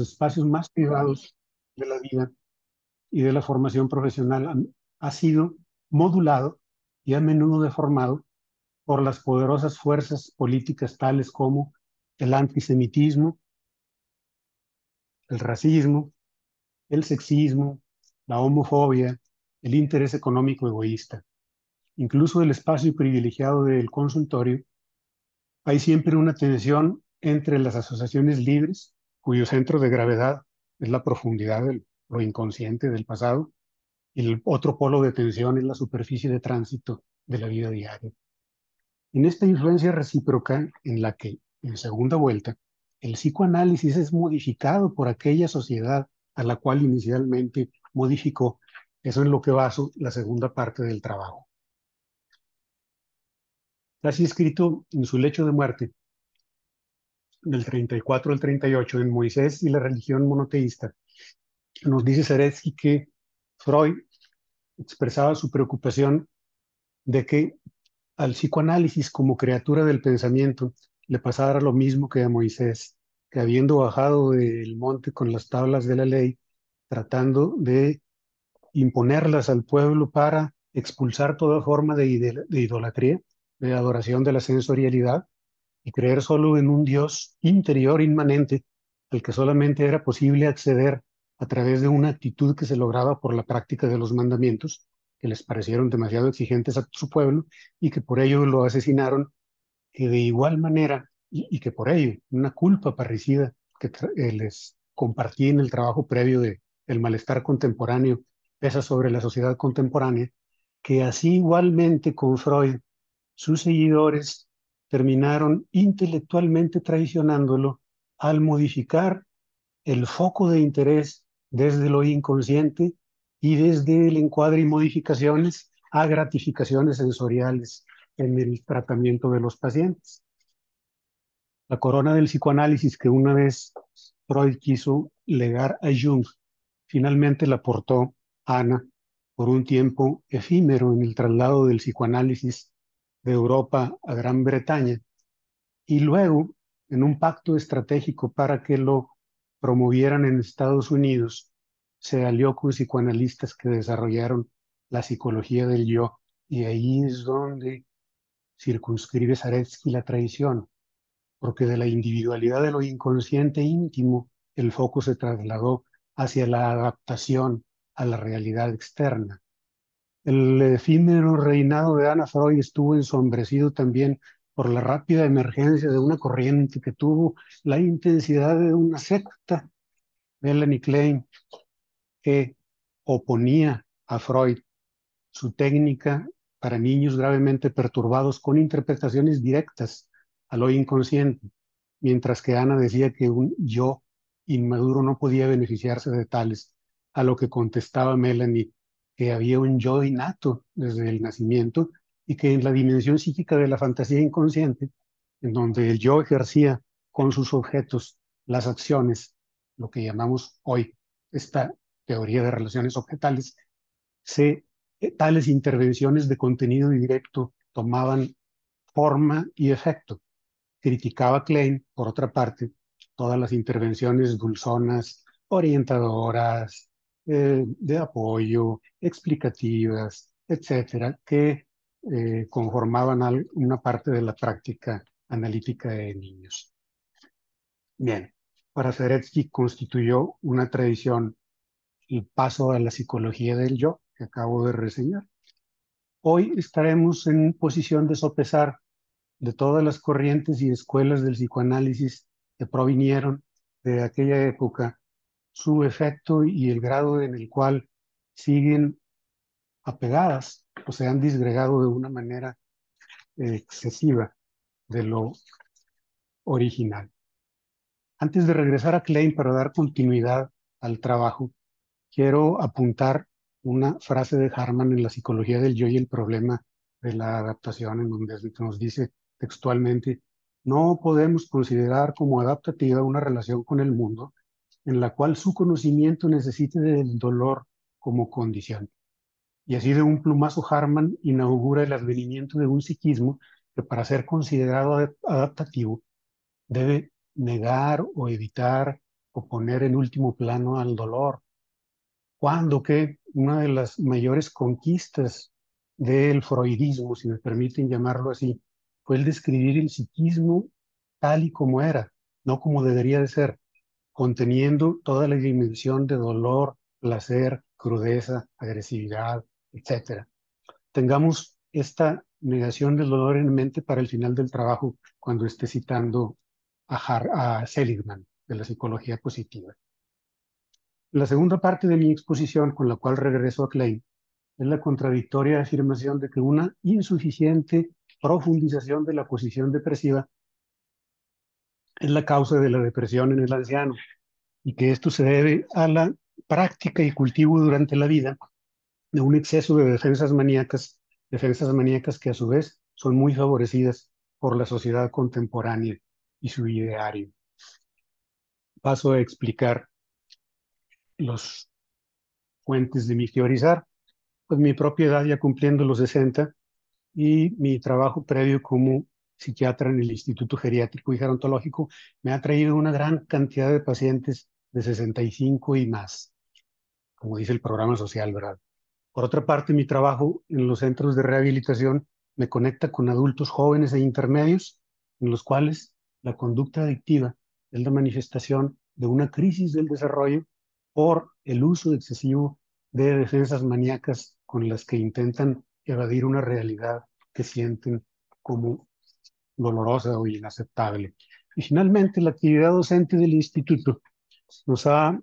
espacios más privados de la vida y de la formación profesional ha sido modulado y a menudo deformado por las poderosas fuerzas políticas tales como el antisemitismo, el racismo, el sexismo, la homofobia, el interés económico egoísta. Incluso el espacio privilegiado del consultorio, hay siempre una tensión entre las asociaciones libres, cuyo centro de gravedad es la profundidad de lo inconsciente del pasado, y el otro polo de tensión es la superficie de tránsito de la vida diaria. En esta influencia recíproca en la que, en segunda vuelta, el psicoanálisis es modificado por aquella sociedad a la cual inicialmente modificó, eso es lo que baso la segunda parte del trabajo. Casi escrito en su lecho de muerte, del 34 al 38, en Moisés y la religión monoteísta, nos dice Zaretsky que Freud expresaba su preocupación de que al psicoanálisis como criatura del pensamiento le pasara lo mismo que a Moisés, que habiendo bajado del monte con las tablas de la ley, tratando de imponerlas al pueblo para expulsar toda forma de, de idolatría, de adoración de la sensorialidad, y creer solo en un Dios interior inmanente al que solamente era posible acceder a través de una actitud que se lograba por la práctica de los mandamientos, que les parecieron demasiado exigentes a su pueblo y que por ello lo asesinaron, que de igual manera, y, que por ello una culpa parricida que eh, les compartí en el trabajo previo de el malestar contemporáneo pesa sobre la sociedad contemporánea, que así igualmente con Freud, sus seguidores terminaron intelectualmente traicionándolo al modificar el foco de interés desde lo inconsciente y desde el encuadre y modificaciones a gratificaciones sensoriales en el tratamiento de los pacientes. La corona del psicoanálisis que una vez Freud quiso legar a Jung, finalmente la portó Ana por un tiempo efímero en el traslado del psicoanálisis de Europa a Gran Bretaña y luego en un pacto estratégico para que lo promovieran en Estados Unidos, se alió con psicoanalistas que desarrollaron la psicología del yo, y ahí es donde circunscribe Zaretsky la traición, porque de la individualidad de lo inconsciente íntimo, el foco se trasladó hacia la adaptación a la realidad externa. El efímero reinado de Ana Freud estuvo ensombrecido también por la rápida emergencia de una corriente que tuvo la intensidad de una secta, Melanie Klein, que oponía a Freud. Su técnica para niños gravemente perturbados con interpretaciones directas a lo inconsciente, mientras que Ana decía que un yo inmaduro no podía beneficiarse de tales, a lo que contestaba Melanie que había un yo innato desde el nacimiento y que en la dimensión psíquica de la fantasía inconsciente, en donde el yo ejercía con sus objetos las acciones, lo que llamamos hoy esta teoría de relaciones objetales, se, eh, tales intervenciones de contenido directo tomaban forma y efecto. Criticaba Klein, por otra parte, todas las intervenciones dulzonas, orientadoras, eh, de apoyo, explicativas, etcétera, que eh, conformaban una parte de la práctica analítica de niños. Bien, para Zaretsky constituyó una tradición el paso a la psicología del yo que acabo de reseñar. Hoy estaremos en posición de sopesar de todas las corrientes y escuelas del psicoanálisis que provinieron de aquella época su efecto y el grado en el cual siguen apegadas o se han disgregado de una manera excesiva de lo original. Antes de regresar a Klein para dar continuidad al trabajo, quiero apuntar una frase de Harman en la psicología del yo y el problema de la adaptación, en donde nos dice textualmente, no podemos considerar como adaptativa una relación con el mundo en la cual su conocimiento necesite del dolor como condición. Y así de un plumazo Harman inaugura el advenimiento de un psiquismo que para ser considerado adaptativo debe negar o evitar o poner en último plano al dolor. Cuando que una de las mayores conquistas del freudismo, si me permiten llamarlo así, fue el describir el psiquismo tal y como era, no como debería de ser, conteniendo toda la dimensión de dolor, placer, crudeza, agresividad, etc. Tengamos esta negación del dolor en mente para el final del trabajo cuando esté citando a, Seligman de la psicología positiva. La segunda parte de mi exposición, con la cual regreso a Klein, es la contradictoria afirmación de que una insuficiente profundización de la posición depresiva es la causa de la depresión en el anciano y que esto se debe a la práctica y cultivo durante la vida de un exceso de defensas maníacas, defensas maníacas que a su vez son muy favorecidas por la sociedad contemporánea y su ideario. Paso a explicar los fuentes de mi teorizar, pues mi propia edad ya cumpliendo los 60 y mi trabajo previo como psiquiatra en el Instituto Geriátrico y Gerontológico me ha traído una gran cantidad de pacientes de 65 y más, como dice el programa social, ¿verdad? Por otra parte, mi trabajo en los centros de rehabilitación me conecta con adultos jóvenes e intermedios, en los cuales la conducta adictiva es la manifestación de una crisis del desarrollo por el uso excesivo de defensas maníacas con las que intentan evadir una realidad que sienten como dolorosa o inaceptable. Y finalmente, la actividad docente del instituto nos ha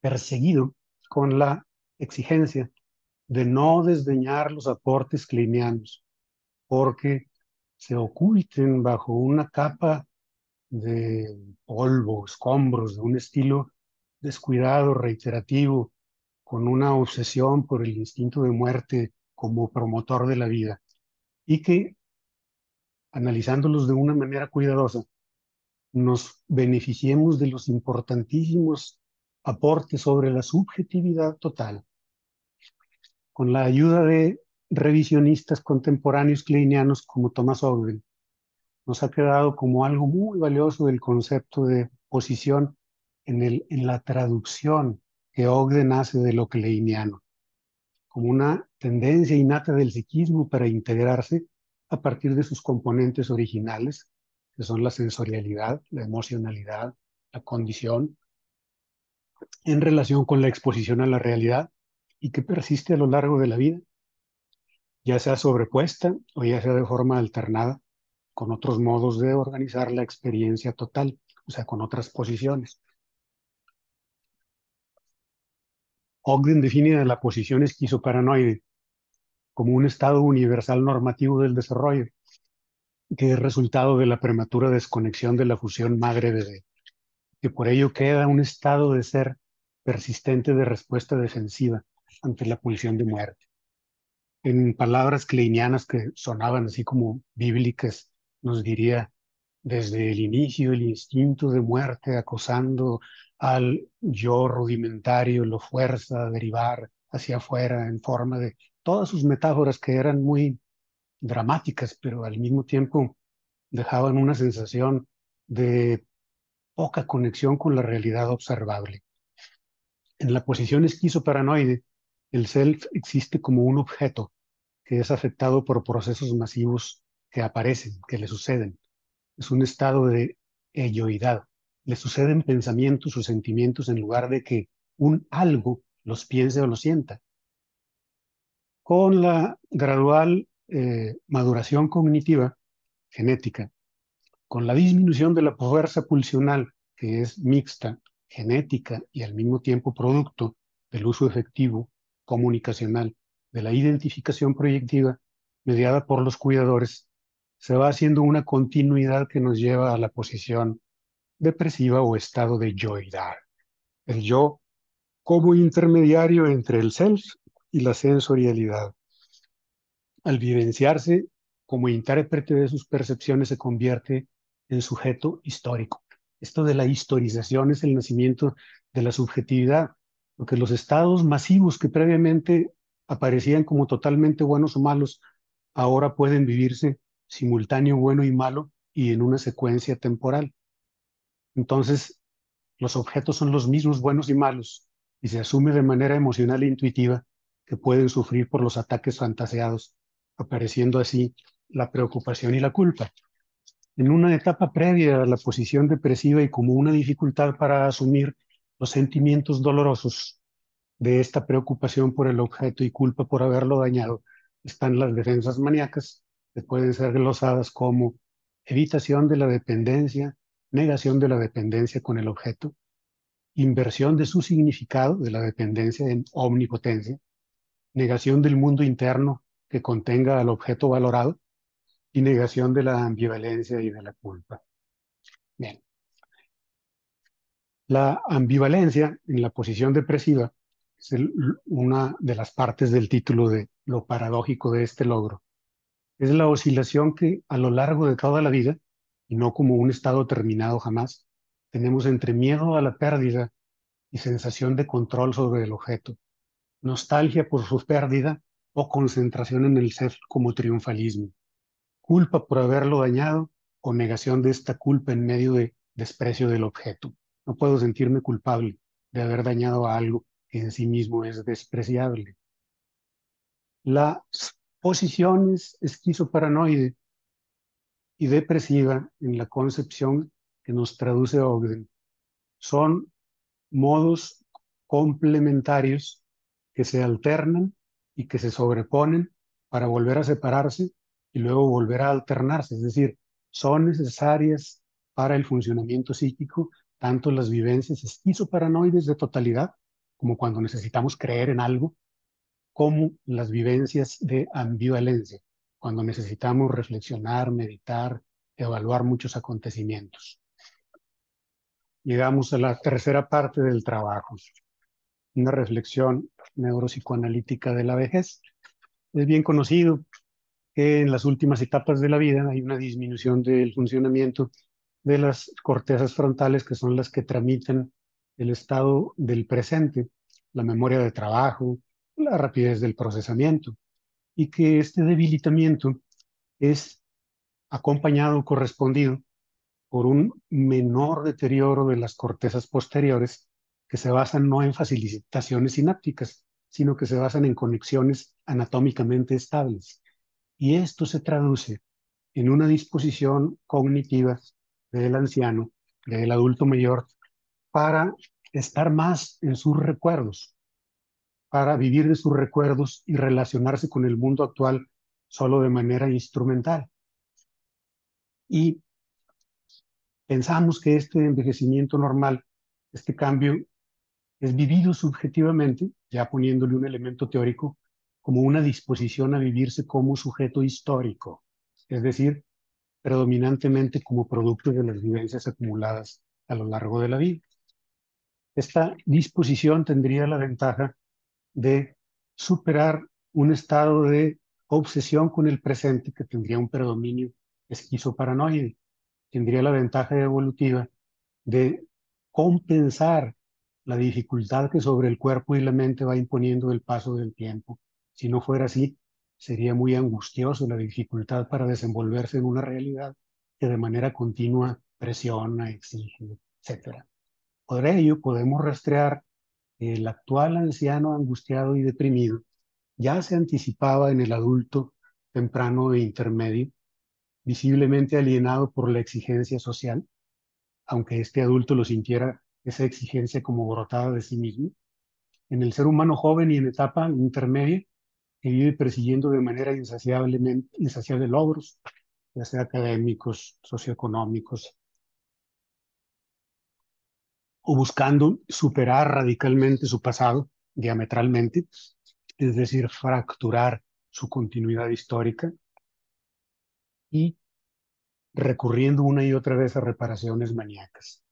perseguido con la exigencia de no desdeñar los aportes clinianos, porque se oculten bajo una capa de polvo, escombros, de un estilo descuidado, reiterativo, con una obsesión por el instinto de muerte como promotor de la vida, y que, analizándolos de una manera cuidadosa, nos beneficiemos de los importantísimos aportes sobre la subjetividad total, con la ayuda de revisionistas contemporáneos kleinianos como Thomas Ogden, nos ha quedado como algo muy valioso del concepto de posición en, el, en la traducción que Ogden hace de lo kleiniano, como una tendencia innata del psiquismo para integrarse a partir de sus componentes originales, que son la sensorialidad, la emocionalidad, la condición, en relación con la exposición a la realidad y que persiste a lo largo de la vida, ya sea sobrepuesta o ya sea de forma alternada con otros modos de organizar la experiencia total, o sea, con otras posiciones. Ogden define la posición esquizoparanoide como un estado universal normativo del desarrollo, que es resultado de la prematura desconexión de la fusión madre-bebé, que por ello queda un estado de ser persistente de respuesta defensiva ante la pulsión de muerte. En palabras kleinianas que sonaban así como bíblicas, nos diría, desde el inicio el instinto de muerte acosando al yo rudimentario, lo fuerza a derivar hacia afuera en forma de todas sus metáforas que eran muy dramáticas, pero al mismo tiempo dejaban una sensación de poca conexión con la realidad observable. En la posición esquizoparanoide, el self existe como un objeto que es afectado por procesos masivos que aparecen, que le suceden. Es un estado de elloidad. Le suceden pensamientos o sentimientos en lugar de que un algo los piense o los sienta. Con la gradual eh, maduración cognitiva genética, con la disminución de la fuerza pulsional, que es mixta, genética y al mismo tiempo producto del uso efectivo comunicacional de la identificación proyectiva mediada por los cuidadores se va haciendo una continuidad que nos lleva a la posición depresiva o estado de yoidad. El yo como intermediario entre el self y la sensorialidad. Al vivenciarse como intérprete de sus percepciones se convierte en sujeto histórico. Esto de la historización es el nacimiento de la subjetividad, porque los estados masivos que previamente aparecían como totalmente buenos o malos, ahora pueden vivirse simultáneo bueno y malo y en una secuencia temporal. Entonces, los objetos son los mismos buenos y malos y se asume de manera emocional e intuitiva que pueden sufrir por los ataques fantaseados, apareciendo así la preocupación y la culpa. En una etapa previa a la posición depresiva y como una dificultad para asumir los sentimientos dolorosos de esta preocupación por el objeto y culpa por haberlo dañado, están las defensas maníacas, que pueden ser glosadas como evitación de la dependencia, negación de la dependencia con el objeto, inversión de su significado de la dependencia en omnipotencia, negación del mundo interno que contenga al objeto valorado y negación de la ambivalencia y de la culpa. Bien. La ambivalencia en la posición depresiva es una de las partes del título de lo paradójico de este logro. Es la oscilación que a lo largo de toda la vida, y no como un estado terminado jamás, tenemos entre miedo a la pérdida y sensación de control sobre el objeto, nostalgia por su pérdida o concentración en el ser como triunfalismo, culpa por haberlo dañado o negación de esta culpa en medio de desprecio del objeto. No puedo sentirme culpable de haber dañado a algo que en sí mismo es despreciable. Las posiciones esquizoparanoide y depresiva en la concepción que nos traduce Ogden son modos complementarios que se alternan y que se sobreponen para volver a separarse y luego volver a alternarse. Es decir, son necesarias para el funcionamiento psíquico tanto las vivencias esquizoparanoides de totalidad, como cuando necesitamos creer en algo, como las vivencias de ambivalencia, cuando necesitamos reflexionar, meditar, evaluar muchos acontecimientos llegamos a la tercera parte del trabajo, una reflexión neuropsicoanalítica de la vejez. Es bien conocido que en las últimas etapas de la vida hay una disminución del funcionamiento de las cortezas frontales, que son las que tramitan el estado del presente, la memoria de trabajo, la rapidez del procesamiento, y que este debilitamiento es acompañado, correspondido por un menor deterioro de las cortezas posteriores que se basan no en facilitaciones sinápticas, sino que se basan en conexiones anatómicamente estables. Y esto se traduce en una disposición cognitiva del anciano, del adulto mayor, para estar más en sus recuerdos, para vivir de sus recuerdos y relacionarse con el mundo actual solo de manera instrumental. Y pensamos que este envejecimiento normal, este cambio, es vivido subjetivamente, ya poniéndole un elemento teórico, como una disposición a vivirse como sujeto histórico, es decir, predominantemente como producto de las vivencias acumuladas a lo largo de la vida. Esta disposición tendría la ventaja de superar un estado de obsesión con el presente que tendría un predominio esquizoparanoide tendría la ventaja evolutiva de compensar la dificultad que sobre el cuerpo y la mente va imponiendo el paso del tiempo. Si no fuera así, sería muy angustioso la dificultad para desenvolverse en una realidad que de manera continua presiona, exige, etc. Por ello, podemos rastrear que el actual anciano angustiado y deprimido ya se anticipaba en el adulto temprano e intermedio visiblemente alienado por la exigencia social, aunque este adulto lo sintiera esa exigencia como brotada de sí mismo, en el ser humano joven y en etapa intermedia, que vive persiguiendo de manera insaciablemente, insaciable logros, ya sea académicos, socioeconómicos, o buscando superar radicalmente su pasado, diametralmente, es decir, fracturar su continuidad histórica, y recurriendo una y otra vez a reparaciones maníacas.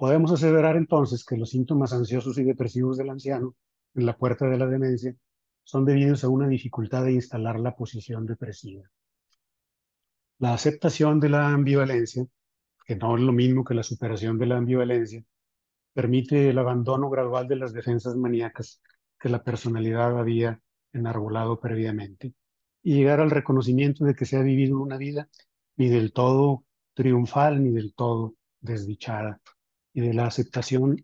Podemos aseverar entonces que los síntomas ansiosos y depresivos del anciano en la puerta de la demencia son debidos a una dificultad de instalar la posición depresiva. La aceptación de la ambivalencia, que no es lo mismo que la superación de la ambivalencia, permite el abandono gradual de las defensas maníacas que la personalidad había enarbolado previamente y llegar al reconocimiento de que se ha vivido una vida ni del todo triunfal ni del todo desdichada. Y de la aceptación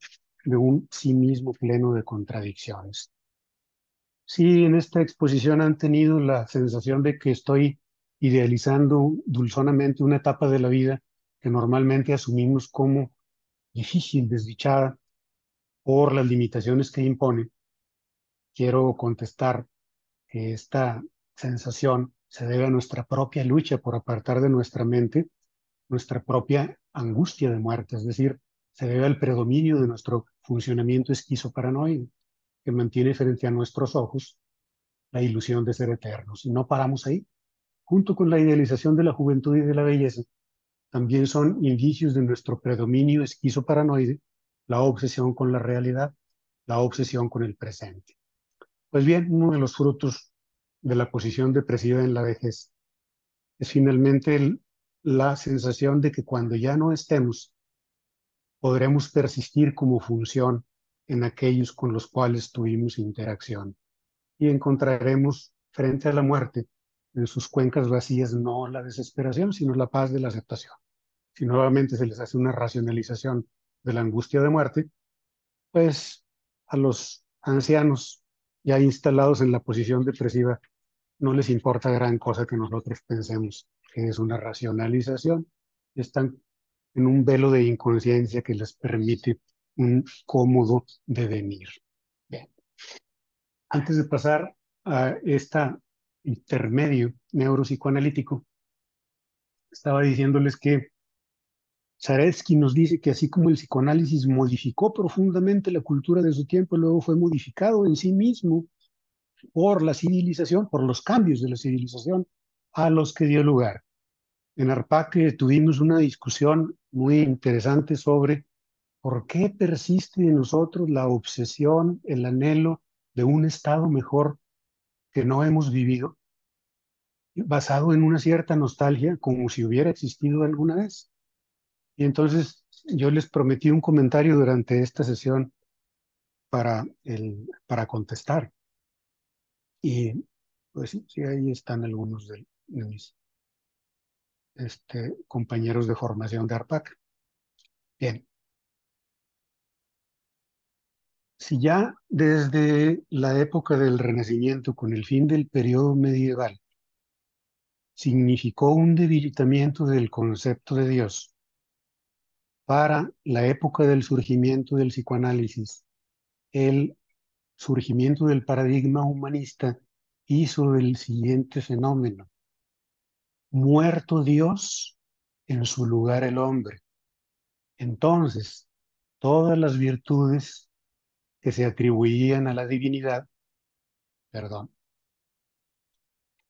de un sí mismo pleno de contradicciones. Sí, en esta exposición han tenido la sensación de que estoy idealizando dulzonamente una etapa de la vida que normalmente asumimos como difícil, desdichada, por las limitaciones que impone. Quiero contestar que esta sensación se debe a nuestra propia lucha por apartar de nuestra mente nuestra propia angustia de muerte, es decir, se debe al predominio de nuestro funcionamiento esquizoparanoide, que mantiene frente a nuestros ojos la ilusión de ser eternos. Y no paramos ahí. Junto con la idealización de la juventud y de la belleza, también son indicios de nuestro predominio esquizoparanoide la obsesión con la realidad, la obsesión con el presente. Pues bien, uno de los frutos de la posición depresiva en la vejez es finalmente la sensación de que cuando ya no estemos, podremos persistir como función en aquellos con los cuales tuvimos interacción y encontraremos frente a la muerte en sus cuencas vacías no la desesperación, sino la paz de la aceptación. Si nuevamente se les hace una racionalización de la angustia de muerte, pues a los ancianos ya instalados en la posición depresiva no les importa gran cosa que nosotros pensemos que es una racionalización. Están en un velo de inconsciencia que les permite un cómodo devenir. Bien. Antes de pasar a este intermedio neuropsicoanalítico, estaba diciéndoles que Zaretsky nos dice que así como el psicoanálisis modificó profundamente la cultura de su tiempo, luego fue modificado en sí mismo por la civilización, por los cambios de la civilización a los que dio lugar. En Arpaque tuvimos una discusión muy interesante sobre por qué persiste en nosotros la obsesión, el anhelo de un estado mejor que no hemos vivido, basado en una cierta nostalgia, como si hubiera existido alguna vez. Y entonces yo les prometí un comentario durante esta sesión para, el, para contestar. Y pues sí, ahí están algunos de, mis este, compañeros de formación de ARPAC. Bien. Si ya desde la época del Renacimiento, con el fin del periodo medieval, significó un debilitamiento del concepto de Dios, para la época del surgimiento del psicoanálisis, el surgimiento del paradigma humanista hizo el siguiente fenómeno. Muerto Dios, en su lugar el hombre. Entonces, todas las virtudes que se atribuían a la divinidad, perdón,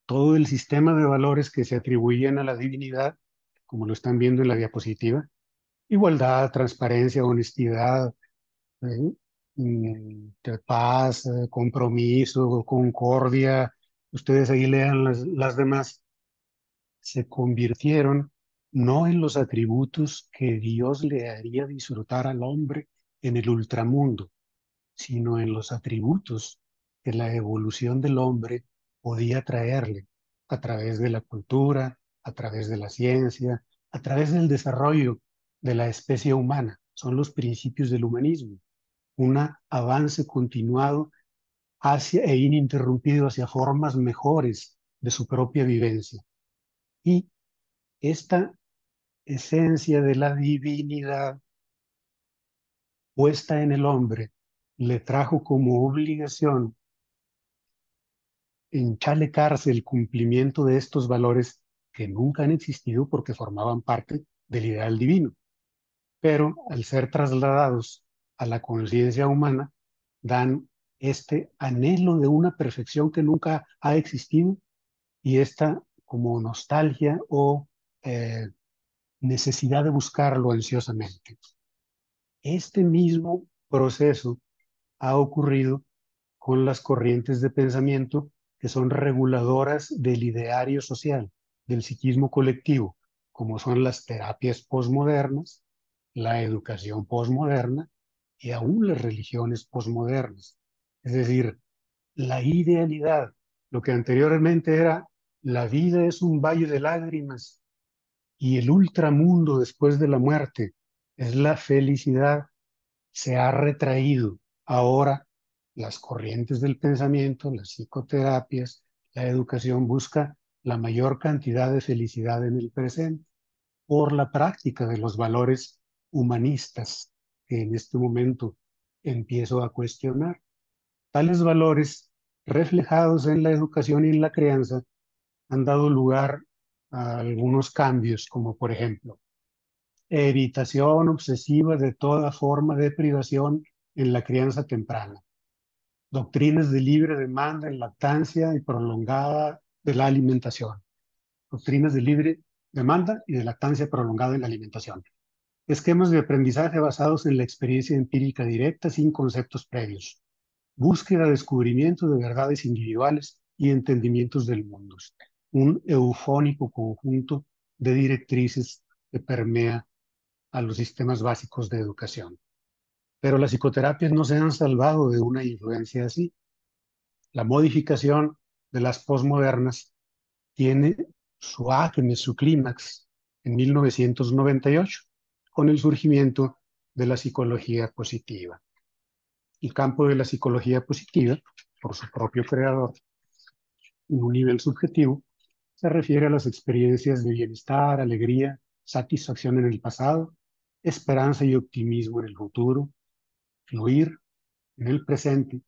todo el sistema de valores que se atribuían a la divinidad, como lo están viendo en la diapositiva, igualdad, transparencia, honestidad. Mm, paz, eh, compromiso, concordia, ustedes ahí lean las demás, se convirtieron no en los atributos que Dios le haría disfrutar al hombre en el ultramundo, sino en los atributos que la evolución del hombre podía traerle a través de la cultura, a través de la ciencia, a través del desarrollo de la especie humana. Son los principios del humanismo un avance continuado hacia, e ininterrumpido hacia formas mejores de su propia vivencia. Y esta esencia de la divinidad puesta en el hombre le trajo como obligación enchalecarse el cumplimiento de estos valores que nunca han existido porque formaban parte del ideal divino. Pero al ser trasladados a la conciencia humana dan este anhelo de una perfección que nunca ha existido y esta como nostalgia o eh, necesidad de buscarlo ansiosamente. Este mismo proceso ha ocurrido con las corrientes de pensamiento que son reguladoras del ideario social, del psiquismo colectivo, como son las terapias posmodernas, la educación posmoderna y aún las religiones posmodernas. Es decir, la idealidad, lo que anteriormente era la vida es un valle de lágrimas y el ultramundo después de la muerte es la felicidad. Se ha retraído. Ahora las corrientes del pensamiento, las psicoterapias, la educación busca la mayor cantidad de felicidad en el presente por la práctica de los valores humanistas que en este momento empiezo a cuestionar. Tales valores reflejados en la educación y en la crianza han dado lugar a algunos cambios, como por ejemplo, evitación obsesiva de toda forma de privación en la crianza temprana, doctrinas de libre demanda en lactancia y prolongada de la alimentación, doctrinas de libre demanda y de lactancia prolongada en la alimentación, esquemas de aprendizaje basados en la experiencia empírica directa sin conceptos previos, búsqueda, descubrimiento de verdades individuales y entendimientos del mundo, un eufónico conjunto de directrices que permea a los sistemas básicos de educación. Pero las psicoterapias no se han salvado de una influencia así. La modificación de las posmodernas tiene su acme, su clímax, en 1998, con el surgimiento de la psicología positiva. El campo de la psicología positiva, por su propio creador, en un nivel subjetivo, se refiere a las experiencias de bienestar, alegría, satisfacción en el pasado, esperanza y optimismo en el futuro, fluir en el presente.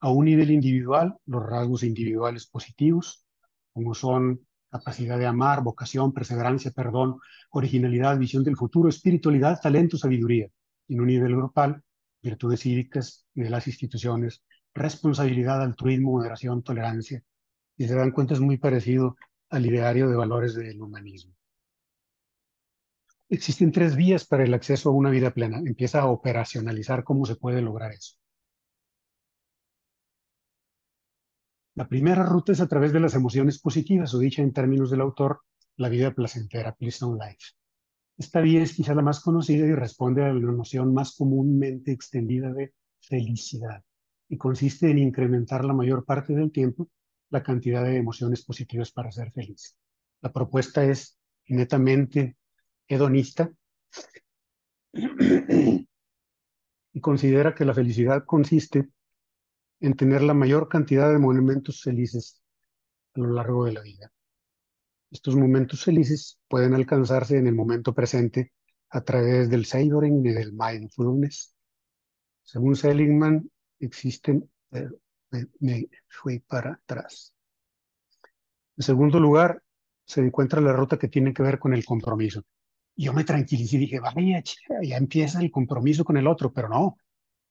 A un nivel individual, los rasgos individuales positivos, como son capacidad de amar, vocación, perseverancia, perdón, originalidad, visión del futuro, espiritualidad, talento, sabiduría. En un nivel grupal, virtudes cívicas de las instituciones, responsabilidad, altruismo, moderación, tolerancia. Y se dan cuenta es muy parecido al ideario de valores del humanismo. Existen tres vías para el acceso a una vida plena. Empieza a operacionalizar cómo se puede lograr eso. La primera ruta es a través de las emociones positivas, o dicha en términos del autor, la vida placentera, pleasant life. Esta vía es quizá la más conocida y responde a la noción más comúnmente extendida de felicidad, y consiste en incrementar la mayor parte del tiempo la cantidad de emociones positivas para ser feliz. La propuesta es netamente hedonista y considera que la felicidad consiste en tener la mayor cantidad de momentos felices a lo largo de la vida. Estos momentos felices pueden alcanzarse en el momento presente a través del savoring y del mindfulness. Según Seligman, existen... me fui para atrás. En segundo lugar, se encuentra la ruta que tiene que ver con el compromiso. Yo me tranquilicé y dije, vaya, ya empieza el compromiso con el otro, pero no.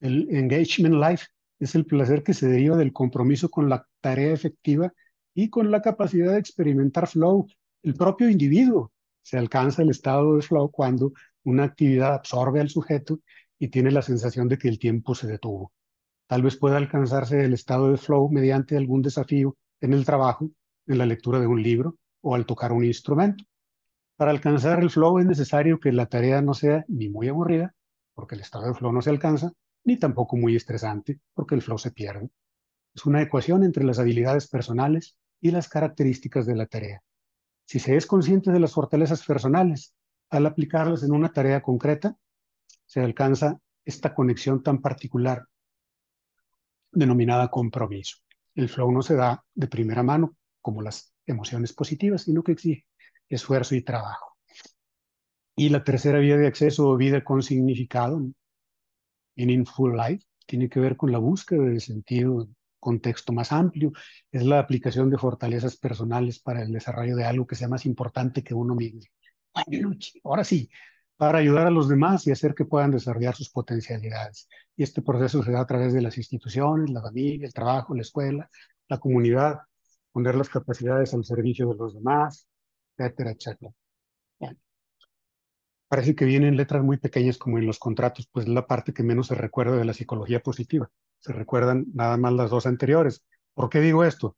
El engagement life es el placer que se deriva del compromiso con la tarea efectiva y con la capacidad de experimentar flow. El propio individuo se alcanza el estado de flow cuando una actividad absorbe al sujeto y tiene la sensación de que el tiempo se detuvo. Tal vez pueda alcanzarse el estado de flow mediante algún desafío en el trabajo, en la lectura de un libro o al tocar un instrumento. Para alcanzar el flow es necesario que la tarea no sea ni muy aburrida, porque el estado de flow no se alcanza, ni tampoco muy estresante, porque el flow se pierde. Es una ecuación entre las habilidades personales y las características de la tarea. Si se es consciente de las fortalezas personales, al aplicarlas en una tarea concreta, se alcanza esta conexión tan particular denominada compromiso. El flow no se da de primera mano, como las emociones positivas, sino que exige esfuerzo y trabajo. Y la tercera vía de acceso o vida con significado Full Life tiene que ver con la búsqueda de sentido, contexto más amplio, es la aplicación de fortalezas personales para el desarrollo de algo que sea más importante que uno mismo. ahora sí, para ayudar a los demás y hacer que puedan desarrollar sus potencialidades. Y este proceso se da a través de las instituciones, la familia, el trabajo, la escuela, la comunidad, poner las capacidades al servicio de los demás, etcétera, etcétera parece que vienen letras muy pequeñas como en los contratos, pues es la parte que menos se recuerda de la psicología positiva. Se recuerdan nada más las dos anteriores. ¿Por qué digo esto?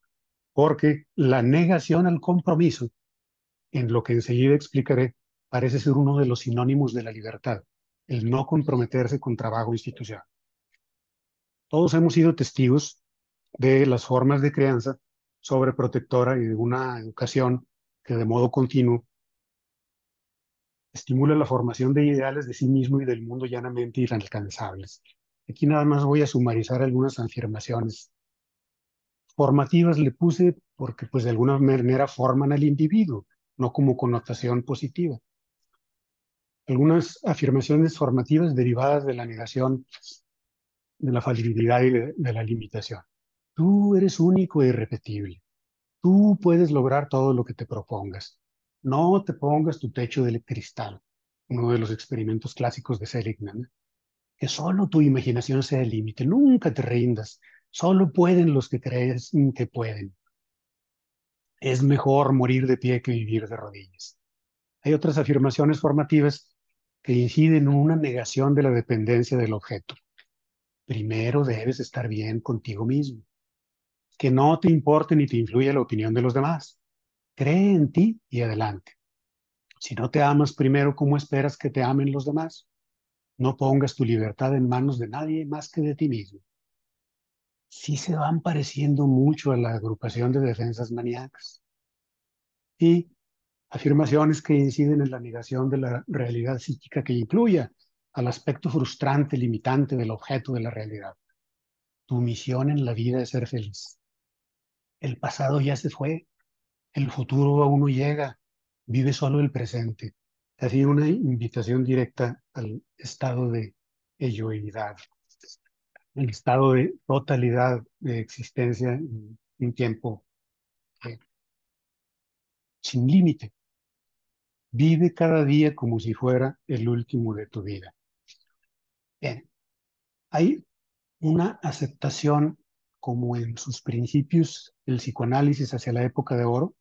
Porque la negación al compromiso, en lo que enseguida explicaré, parece ser uno de los sinónimos de la libertad, el no comprometerse con trabajo institucional. Todos hemos sido testigos de las formas de crianza sobreprotectora y de una educación que de modo continuo estimula la formación de ideales de sí mismo y del mundo llanamente inalcanzables. Aquí nada más voy a sumarizar algunas afirmaciones. Formativas le puse porque pues de alguna manera forman al individuo, no como connotación positiva. Algunas afirmaciones formativas derivadas de la negación de la falibilidad y de, de la limitación. Tú eres único e irrepetible. Tú puedes lograr todo lo que te propongas. No te pongas tu techo de cristal, uno de los experimentos clásicos de Seligman. Que solo tu imaginación sea el límite. Nunca te rindas. Solo pueden los que crees que pueden. Es mejor morir de pie que vivir de rodillas. Hay otras afirmaciones formativas que inciden en una negación de la dependencia del objeto. Primero debes estar bien contigo mismo que no te importe ni te influya la opinión de los demás. Cree en ti y adelante. Si no te amas primero, ¿cómo esperas que te amen los demás? No pongas tu libertad en manos de nadie más que de ti mismo. Sí se van pareciendo mucho a la agrupación de defensas maníacas. Y afirmaciones que inciden en la negación de la realidad psíquica que incluya al aspecto frustrante, limitante del objeto de la realidad. Tu misión en la vida es ser feliz. El pasado ya se fue, el futuro aún no llega, vive solo el presente. Así una invitación directa al estado de elloidad, el estado de totalidad de existencia en un tiempo eh, sin límite. Vive cada día como si fuera el último de tu vida. Bien, hay una aceptación como en sus principios el psicoanálisis hacia la época de oro,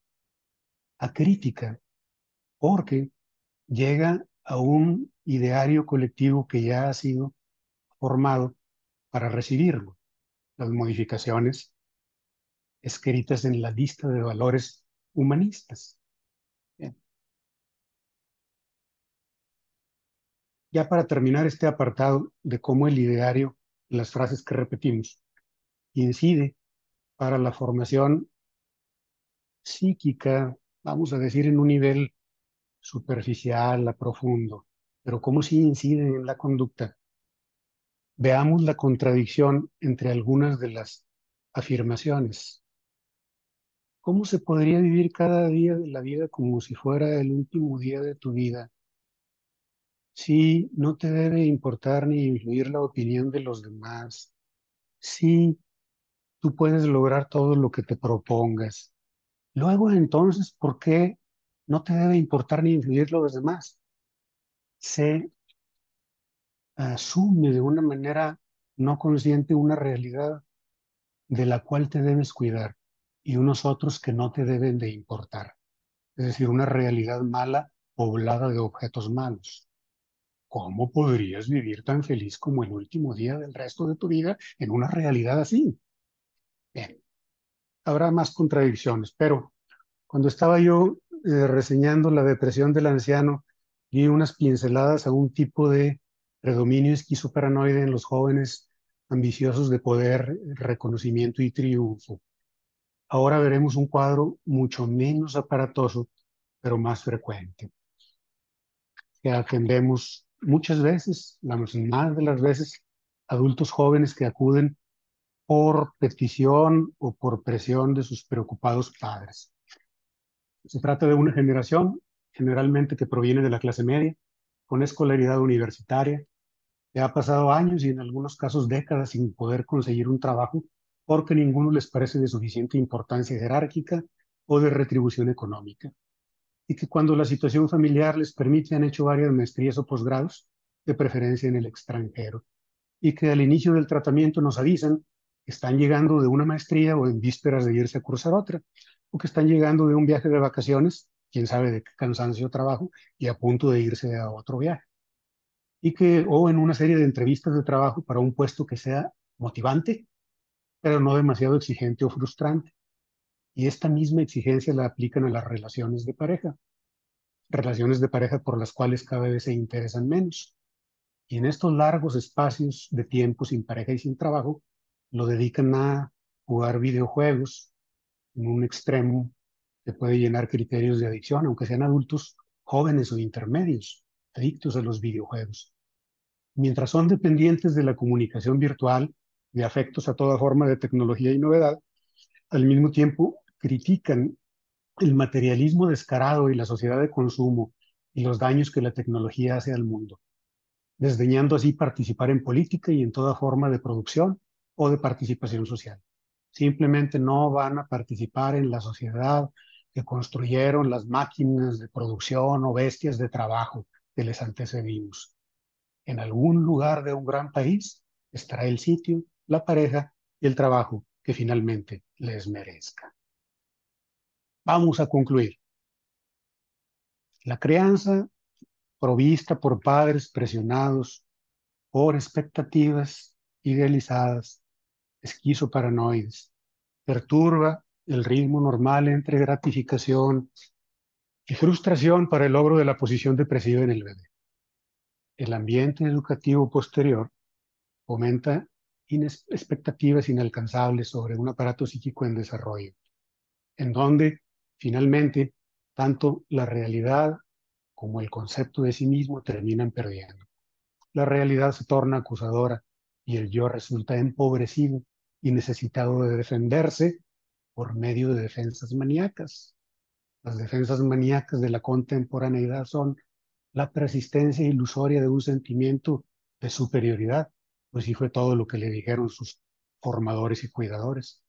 a crítica, porque llega a un ideario colectivo que ya ha sido formado para recibirlo. Las modificaciones escritas en la lista de valores humanistas. Ya para terminar este apartado de cómo el ideario, las frases que repetimos, incide para la formación psíquica, vamos a decir, en un nivel superficial, a profundo, pero cómo sí incide en la conducta. Veamos la contradicción entre algunas de las afirmaciones. ¿Cómo se podría vivir cada día de la vida como si fuera el último día de tu vida? Si no te debe importar ni influir la opinión de los demás. Si tú puedes lograr todo lo que te propongas. Luego entonces, ¿por qué no te debe importar ni influir los demás? Se asume de una manera no consciente una realidad de la cual te debes cuidar y unos otros que no te deben de importar. Es decir, una realidad mala poblada de objetos malos. ¿Cómo podrías vivir tan feliz como el último día del resto de tu vida en una realidad así? Bien, habrá más contradicciones, pero cuando estaba yo eh, reseñando la depresión del anciano, di unas pinceladas a un tipo de predominio esquizoparanoide en los jóvenes ambiciosos de poder, reconocimiento y triunfo. Ahora veremos un cuadro mucho menos aparatoso, pero más frecuente, que atendemos muchas veces, la más de las veces, adultos jóvenes que acuden por petición o por presión de sus preocupados padres. Se trata de una generación generalmente que proviene de la clase media, con escolaridad universitaria, que ha pasado años y en algunos casos décadas sin poder conseguir un trabajo porque ninguno les parece de suficiente importancia jerárquica o de retribución económica. Y que cuando la situación familiar les permite han hecho varias maestrías o posgrados, de preferencia en el extranjero. Y que al inicio del tratamiento nos avisan están llegando de una maestría o en vísperas de irse a cursar otra, o que están llegando de un viaje de vacaciones, quién sabe de qué cansancio trabajo, y a punto de irse a otro viaje. Y que, o en una serie de entrevistas de trabajo para un puesto que sea motivante, pero no demasiado exigente o frustrante. Y esta misma exigencia la aplican a las relaciones de pareja, relaciones de pareja por las cuales cada vez se interesan menos. Y en estos largos espacios de tiempo sin pareja y sin trabajo, lo dedican a jugar videojuegos en un extremo que puede llenar criterios de adicción, aunque sean adultos jóvenes o intermedios, adictos a los videojuegos. Mientras son dependientes de la comunicación virtual, de afectos a toda forma de tecnología y novedad, al mismo tiempo critican el materialismo descarado y la sociedad de consumo y los daños que la tecnología hace al mundo, desdeñando así participar en política y en toda forma de producción o de participación social. Simplemente no van a participar en la sociedad que construyeron las máquinas de producción o bestias de trabajo que les antecedimos. En algún lugar de un gran país estará el sitio, la pareja y el trabajo que finalmente les merezca. Vamos a concluir. La crianza provista por padres presionados por expectativas idealizadas, esquizoparanoides, perturba el ritmo normal entre gratificación y frustración para el logro de la posición depresiva en el bebé. El ambiente educativo posterior fomenta expectativas inalcanzables sobre un aparato psíquico en desarrollo, en donde finalmente tanto la realidad como el concepto de sí mismo terminan perdiendo. La realidad se torna acusadora y el yo resulta empobrecido y necesitado de defenderse por medio de defensas maníacas. Las defensas maníacas de la contemporaneidad son la persistencia ilusoria de un sentimiento de superioridad pues sí fue todo lo que le dijeron sus formadores y cuidadores.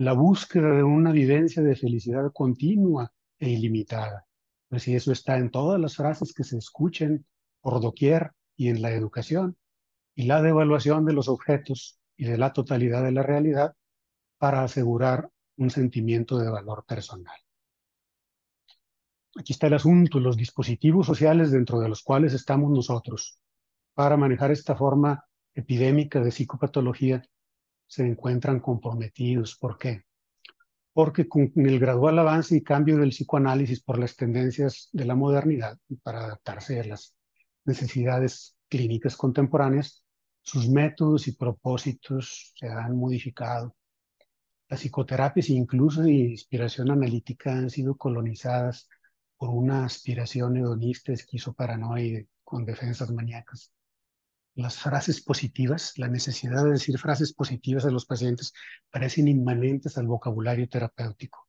La búsqueda de una vivencia de felicidad continua e ilimitada. Pues sí, eso está en todas las frases que se escuchen por doquier y en la educación. Y la devaluación de los objetos y de la totalidad de la realidad para asegurar un sentimiento de valor personal. Aquí está el asunto, los dispositivos sociales dentro de los cuales estamos nosotros para manejar esta forma epidémica de psicopatología se encuentran comprometidos. ¿Por qué? Porque con el gradual avance y cambio del psicoanálisis por las tendencias de la modernidad para adaptarse a las necesidades clínicas contemporáneas, sus métodos y propósitos se han modificado. Las psicoterapias, incluso de inspiración analítica, han sido colonizadas por una aspiración hedonista esquizoparanoide con defensas maníacas las frases positivas, la necesidad de decir frases positivas a los pacientes parecen inmanentes al vocabulario terapéutico.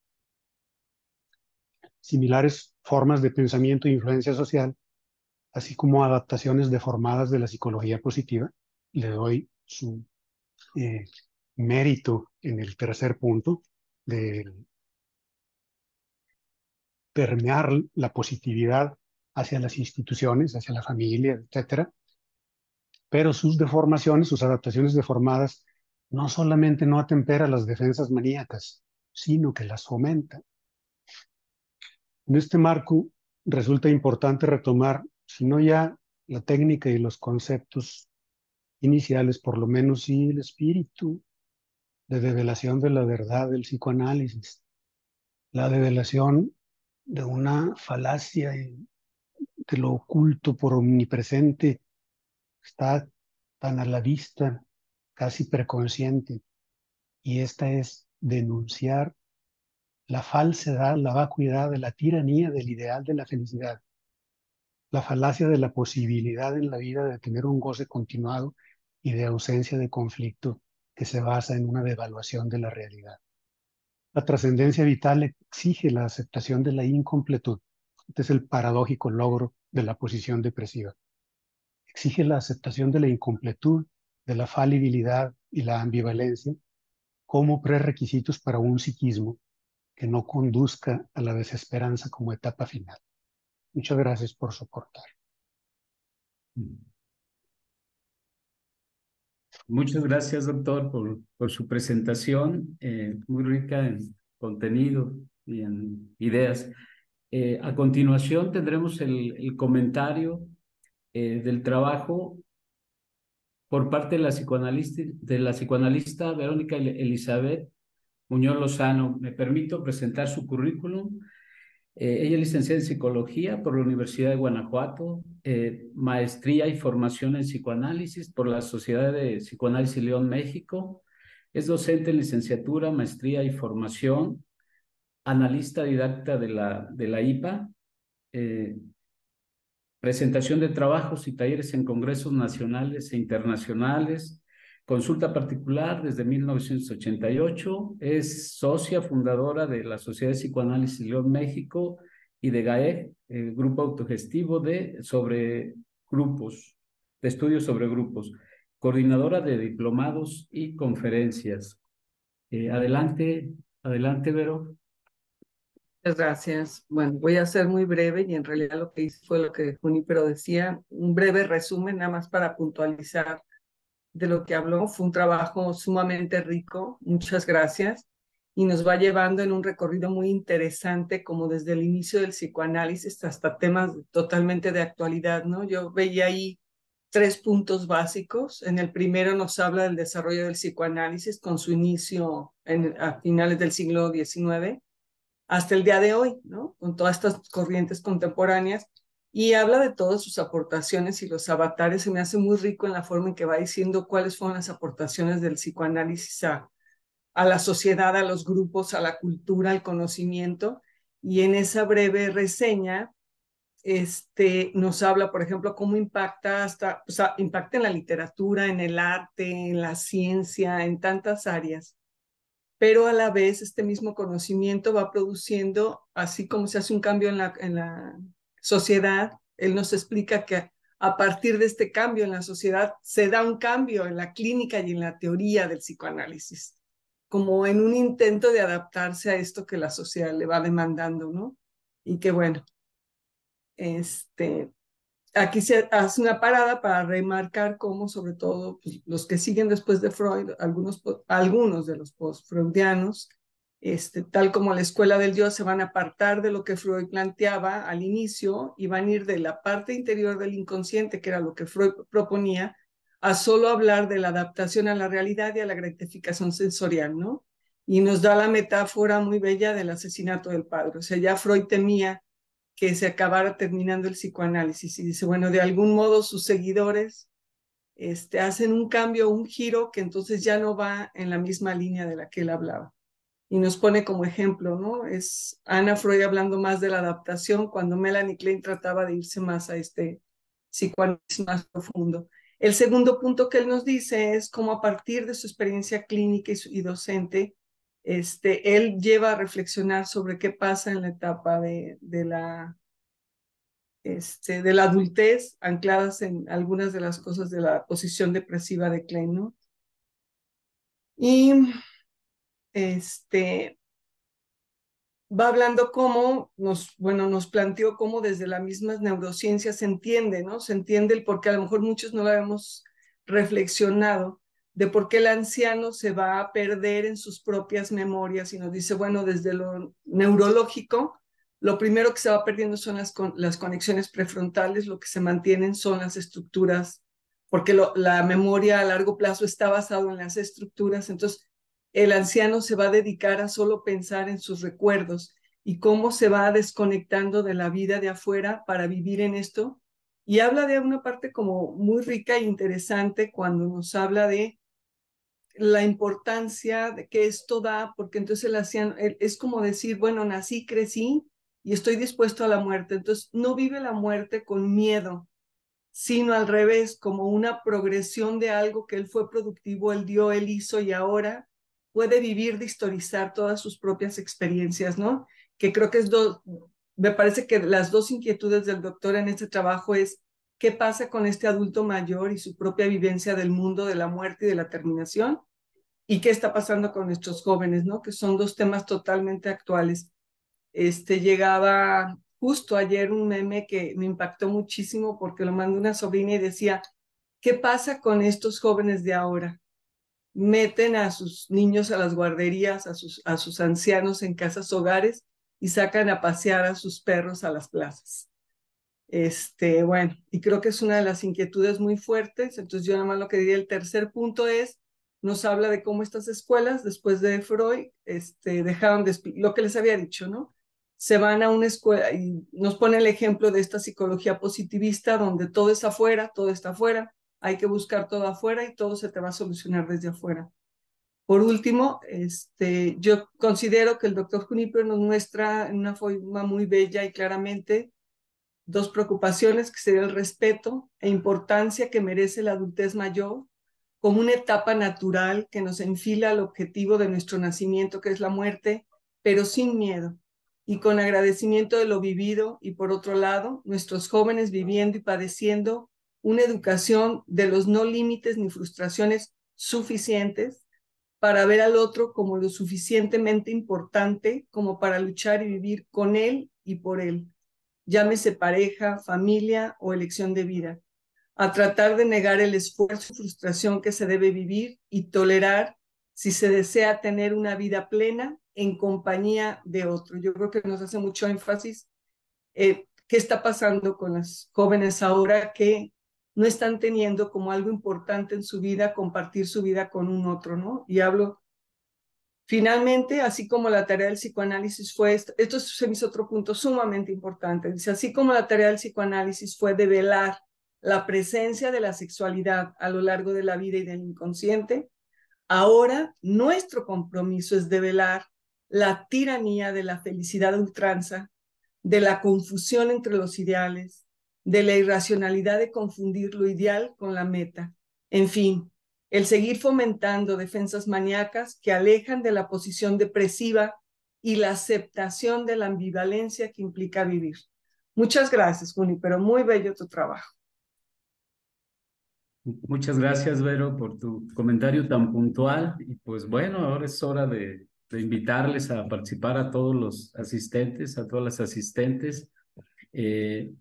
Similares formas de pensamiento e influencia social, así como adaptaciones deformadas de la psicología positiva, le doy su eh, mérito en el tercer punto de permear la positividad hacia las instituciones, hacia la familia, etcétera, pero sus deformaciones, sus adaptaciones deformadas, no solamente no atemperan las defensas maníacas, sino que las fomentan. En este marco resulta importante retomar, si no ya la técnica y los conceptos iniciales, por lo menos sí el espíritu de develación de la verdad del psicoanálisis, la develación de una falacia de lo oculto por omnipresente está tan a la vista, casi preconsciente, y esta es denunciar la falsedad, la vacuidad la tiranía del ideal de la felicidad, la falacia de la posibilidad en la vida de tener un goce continuado y de ausencia de conflicto que se basa en una devaluación de la realidad. La trascendencia vital exige la aceptación de la incompletud. Este es el paradójico logro de la posición depresiva exige la aceptación de la incompletud, de la falibilidad y la ambivalencia como prerequisitos para un psiquismo que no conduzca a la desesperanza como etapa final. Muchas gracias por soportar. Muchas gracias, doctor, por, su presentación, eh, muy rica en contenido y en ideas. Eh, a continuación tendremos el comentario eh, del trabajo por parte de la, psicoanalista, de la psicoanalista Verónica Elizabeth Muñoz Lozano. Me permito presentar su currículum. Eh, ella es licenciada en psicología por la Universidad de Guanajuato, eh, maestría y formación en psicoanálisis por la Sociedad de Psicoanálisis León, México. Es docente en licenciatura, maestría y formación, analista didacta de la, de la IPA. Presentación de trabajos y talleres en congresos nacionales e internacionales, consulta particular desde 1988, es socia fundadora de la Sociedad de Psicoanálisis León México y de GAE, el grupo autogestivo de sobre grupos, de estudios sobre grupos, coordinadora de diplomados y conferencias. Eh, adelante, adelante, Vero. Muchas gracias. Bueno, voy a ser muy breve y en realidad lo que hice fue lo que Junípero decía, un breve resumen nada más para puntualizar de lo que habló. Fue un trabajo sumamente rico, muchas gracias, y nos va llevando en un recorrido muy interesante, como desde el inicio del psicoanálisis hasta temas totalmente de actualidad, ¿no? Yo veía ahí tres puntos básicos. En el primero nos habla del desarrollo del psicoanálisis con su inicio en, a finales del siglo XIX hasta el día de hoy, ¿no? Con todas estas corrientes contemporáneas y habla de todas sus aportaciones y los avatares. Se me hace muy rico en la forma en que va diciendo cuáles fueron las aportaciones del psicoanálisis a, la sociedad, a los grupos, a la cultura, al conocimiento. Y en esa breve reseña este, nos habla, por ejemplo, cómo impacta hasta, o sea, impacta en la literatura, en el arte, en la ciencia, en tantas áreas pero a la vez este mismo conocimiento va produciendo, así como se hace un cambio en la, sociedad, él nos explica que a partir de este cambio en la sociedad se da un cambio en la clínica y en la teoría del psicoanálisis, como en un intento de adaptarse a esto que la sociedad le va demandando, ¿no? Y que bueno, este, aquí se hace una parada para remarcar cómo, sobre todo, pues, los que siguen después de Freud, algunos, algunos de los post-freudianos, este, tal como la escuela del yo, se van a apartar de lo que Freud planteaba al inicio y van a ir de la parte interior del inconsciente, que era lo que Freud proponía, a solo hablar de la adaptación a la realidad y a la gratificación sensorial, ¿no? Y nos da la metáfora muy bella del asesinato del padre. O sea, ya Freud temía que se acabara terminando el psicoanálisis. Y dice, bueno, de algún modo sus seguidores este, hacen un cambio, un giro que entonces ya no va en la misma línea de la que él hablaba. Y nos pone como ejemplo, ¿no? Es Ana Freud hablando más de la adaptación cuando Melanie Klein trataba de irse más a este psicoanálisis más profundo. El segundo punto que él nos dice es cómo a partir de su experiencia clínica y, y docente, este, él lleva a reflexionar sobre qué pasa en la etapa de, de, la, este, de la adultez, ancladas en algunas de las cosas de la posición depresiva de Klein, ¿no? Y este, va hablando cómo nos, bueno, nos planteó cómo desde las mismas neurociencias se entiende, ¿no? Se entiende el por qué a lo mejor muchos no lo habíamos reflexionado, de por qué el anciano se va a perder en sus propias memorias y nos dice, bueno, desde lo neurológico, lo primero que se va perdiendo son las, las conexiones prefrontales, lo que se mantienen son las estructuras, porque la memoria a largo plazo está basado en las estructuras, entonces el anciano se va a dedicar a solo pensar en sus recuerdos y cómo se va desconectando de la vida de afuera para vivir en esto. Y habla de una parte como muy rica e interesante cuando nos habla de la importancia de que esto da, porque entonces el hacían, es como decir, bueno, nací, crecí y estoy dispuesto a la muerte. Entonces no vive la muerte con miedo, sino al revés, como una progresión de algo que él fue productivo, él dio, él hizo y ahora puede vivir de historizar todas sus propias experiencias, ¿no? Que creo que es dos, me parece que las dos inquietudes del doctor en este trabajo es qué pasa con este adulto mayor y su propia vivencia del mundo de la muerte y de la terminación, y qué está pasando con nuestros jóvenes, ¿no? Que son dos temas totalmente actuales. Este llegaba justo ayer un meme que me impactó muchísimo porque lo mandó una sobrina y decía, ¿qué pasa con estos jóvenes de ahora? Meten a sus niños a las guarderías, a sus, a sus ancianos en casas hogares y sacan a pasear a sus perros a las plazas. Este, bueno, y creo que es una de las inquietudes muy fuertes. Entonces, yo nada más lo que diría, el tercer punto es, nos habla de cómo estas escuelas, después de Freud, este, dejaron de, lo que les había dicho, ¿no? Se van a una escuela y nos pone el ejemplo de esta psicología positivista donde todo es afuera, todo está afuera, hay que buscar todo afuera y todo se te va a solucionar desde afuera. Por último, este, yo considero que el doctor Juniper nos muestra en una forma muy bella y claramente dos preocupaciones, que sería el respeto e importancia que merece la adultez mayor como una etapa natural que nos enfila al objetivo de nuestro nacimiento, que es la muerte, pero sin miedo y con agradecimiento de lo vivido y por otro lado, nuestros jóvenes viviendo y padeciendo una educación de los no límites ni frustraciones suficientes para ver al otro como lo suficientemente importante como para luchar y vivir con él y por él, llámese pareja, familia o elección de vida, a tratar de negar el esfuerzo y frustración que se debe vivir y tolerar si se desea tener una vida plena en compañía de otro. Yo creo que nos hace mucho énfasis eh, qué está pasando con las jóvenes ahora que no están teniendo como algo importante en su vida compartir su vida con un otro, ¿no? Y hablo, finalmente, así como la tarea del psicoanálisis fue, esto, esto se me otro punto sumamente importante, dice, así como la tarea del psicoanálisis fue de velar la presencia de la sexualidad a lo largo de la vida y del inconsciente, ahora nuestro compromiso es de velar la tiranía de la felicidad ultranza, de la confusión entre los ideales, de la irracionalidad de confundir lo ideal con la meta. En fin, el seguir fomentando defensas maníacas que alejan de la posición depresiva y la aceptación de la ambivalencia que implica vivir. Muchas gracias, Juni, pero muy bello tu trabajo. Muchas gracias, Vero, por tu comentario tan puntual. Y pues bueno, ahora es hora de de invitarles a participar a todos los asistentes, a todas las asistentes. Eh,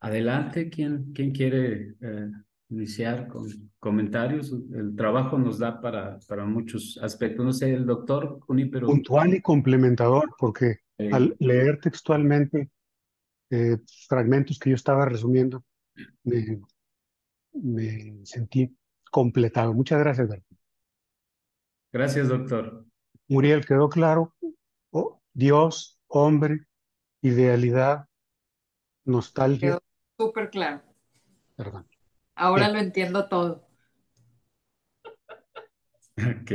adelante, ¿quién, quién quiere eh, iniciar con comentarios? El trabajo nos da para, para muchos aspectos. No sé, el doctor Junípero. Puntual y complementador, porque al leer textualmente eh, fragmentos que yo estaba resumiendo, me, me sentí completado. Muchas gracias, Gracias, doctor. Muriel, ¿quedó claro? Oh, Dios, hombre, idealidad, nostalgia. Quedó súper claro. Perdón. Ahora lo entiendo todo. Ok.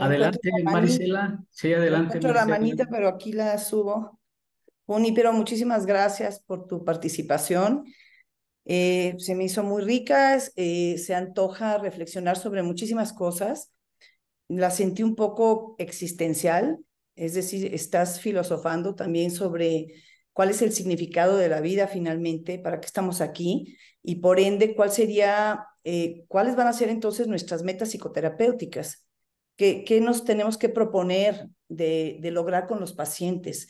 adelante, Marisela. Sí, adelante. No la manita, pero aquí la subo. Uni, pero muchísimas gracias por tu participación. Eh, se me hizo muy rica, eh, se antoja reflexionar sobre muchísimas cosas. La sentí un poco existencial, es decir, estás filosofando también sobre cuál es el significado de la vida finalmente, para qué estamos aquí y por ende cuál sería, eh, cuáles van a ser entonces nuestras metas psicoterapéuticas, qué, qué nos tenemos que proponer de, de lograr con los pacientes,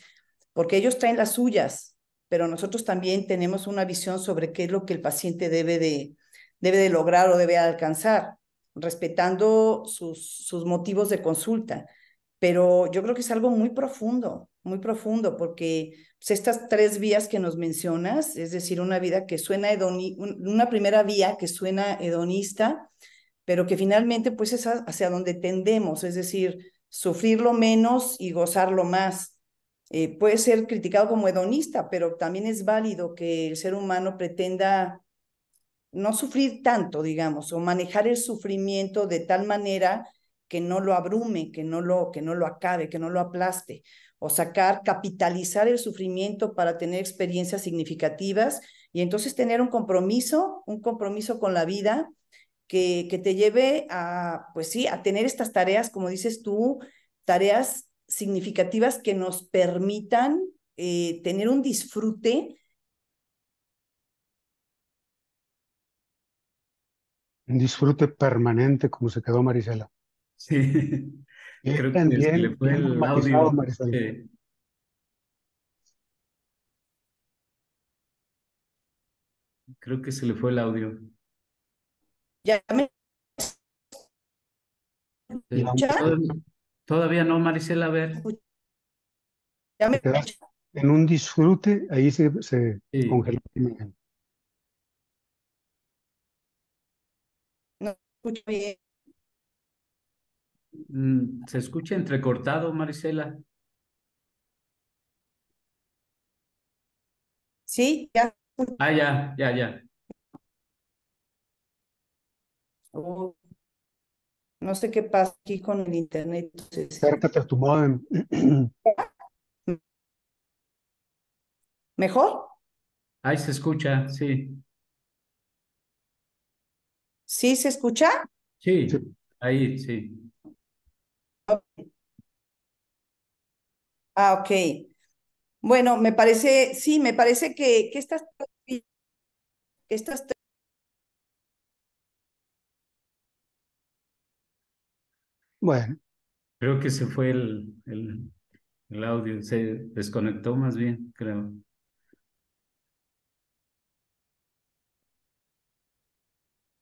porque ellos traen las suyas, pero nosotros también tenemos una visión sobre qué es lo que el paciente debe de, debe de lograr o debe alcanzar respetando sus, sus motivos de consulta. Pero yo creo que es algo muy profundo, muy profundo, porque pues, estas tres vías que nos mencionas, es decir, una vida que suena una primera vía que suena hedonista, pero que finalmente pues es hacia donde tendemos, es decir, sufrirlo menos y gozarlo más. Eh, puede ser criticado como hedonista, pero también es válido que el ser humano pretenda no sufrir tanto, digamos, o manejar el sufrimiento de tal manera que no lo abrume, que no lo, que no lo acabe, que no lo aplaste, o sacar, capitalizar el sufrimiento para tener experiencias significativas y entonces tener un compromiso, un compromiso con la vida que, que te lleve a, pues sí, a tener estas tareas, como dices tú, tareas significativas que nos permitan eh, tener un disfrute un disfrute permanente como se quedó Marisela. Sí, creo que le fue el audio. Creo que se le fue el audio. Ya me... Todavía, no, Marisela, a ver. Ya me... En un disfrute, ahí se, se congeló bien. Mm, se escucha entrecortado, Marisela. Sí, ya. Ah, ya, ya, ya. Oh, no sé qué pasa aquí con el internet. Acércate a tu modem. ¿Mejor? Ahí se escucha, sí. ¿Sí se escucha? Sí, Sí. ahí, sí. Ah, ok. Bueno, me parece, sí, me parece que, que estas, que estas Bueno, Creo que se fue el, el, el audio, se desconectó más bien, creo.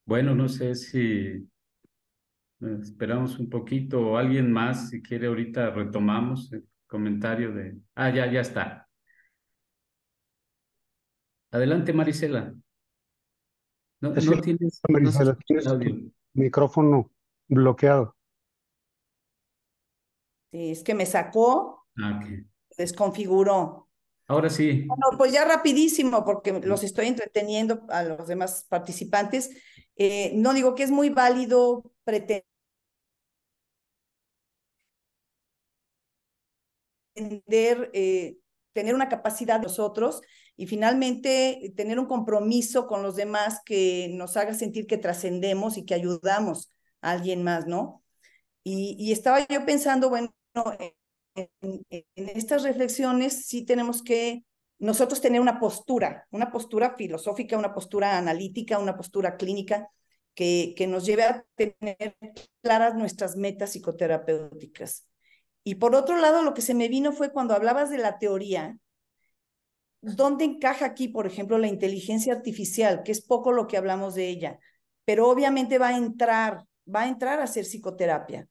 Bueno, no sé si eh, esperamos un poquito o alguien más, si quiere ahorita retomamos el comentario de... Ah, ya, ya está. Adelante, Marisela. No, no tienes, no se Marisela, escucha tienes tu micrófono bloqueado. Es que me sacó, Ah, desconfiguró. Ahora sí. Bueno, pues ya rapidísimo, porque los estoy entreteniendo a los demás participantes. Eh, no digo que es muy válido pretender eh, tener una capacidad de nosotros y finalmente eh, tener un compromiso con los demás que nos haga sentir que trascendemos y que ayudamos a alguien más, ¿no? Y, y estaba yo pensando, bueno, en, en, estas reflexiones sí tenemos que nosotros tener una postura, una postura filosófica, una postura analítica, una postura clínica que, que nos lleve a tener claras nuestras metas psicoterapéuticas. Y por otro lado, lo que se me vino fue cuando hablabas de la teoría, ¿dónde encaja aquí, por ejemplo, la inteligencia artificial, que es poco lo que hablamos de ella? Pero obviamente va a entrar, va a entrar a hacer psicoterapia.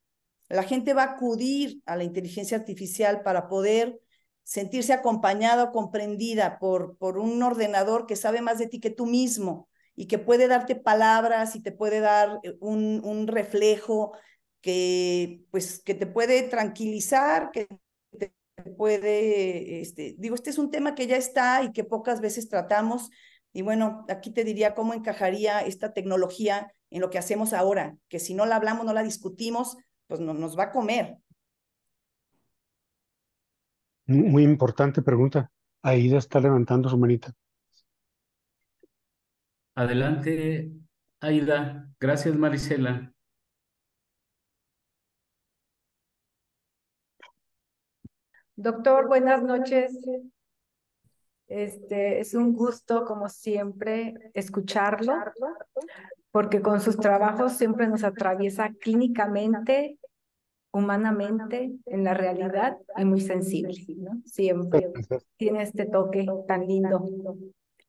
La gente va a acudir a la inteligencia artificial para poder sentirse acompañada o comprendida por, por un ordenador que sabe más de ti que tú mismo y que puede darte palabras y te puede dar un, un reflejo que, pues, que te puede tranquilizar, que te puede, este, digo, este es un tema que ya está y que pocas veces tratamos. Y bueno, aquí te diría cómo encajaría esta tecnología en lo que hacemos ahora, que si no la hablamos, no la discutimos, pues no, nos va a comer. Muy importante pregunta. Aida está levantando su manita. Adelante, Aida. Gracias, Marisela. Doctor, buenas noches. Este, es un gusto, como siempre, escucharlo, porque con sus trabajos siempre nos atraviesa clínicamente, humanamente, en la realidad y muy sensible, ¿no? Siempre tiene este toque tan lindo.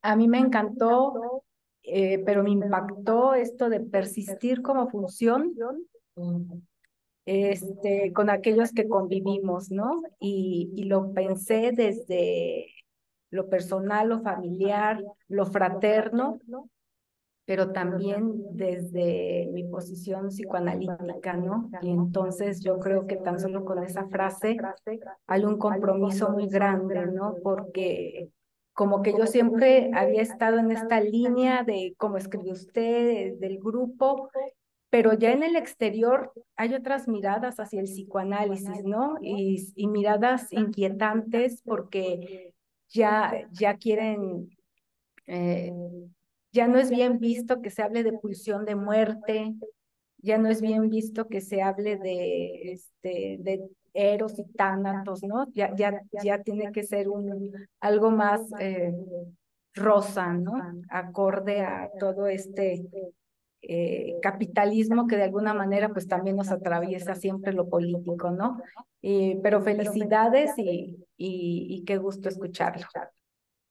A mí me encantó, eh, pero me impactó esto de persistir como función este, con aquellos que convivimos, ¿no? Y, y lo pensé desde lo personal, lo familiar, lo fraterno, pero también desde mi posición psicoanalítica, ¿no? Y entonces yo creo que tan solo con esa frase hay un compromiso muy grande, ¿no? Porque como que yo siempre había estado en esta línea de cómo escribe usted, del grupo, pero ya en el exterior hay otras miradas hacia el psicoanálisis, ¿no? Y, y miradas inquietantes porque ya, ya quieren, eh, ya no es bien visto que se hable de pulsión de muerte, ya no es bien visto que se hable de, este, de eros y tánatos, ¿no? Ya, ya, ya tiene que ser un, algo más eh, rosa, ¿no? Acorde a todo este eh, capitalismo que de alguna manera pues también nos atraviesa siempre lo político, ¿no? Eh, pero felicidades y, y, y, qué gusto escucharlo.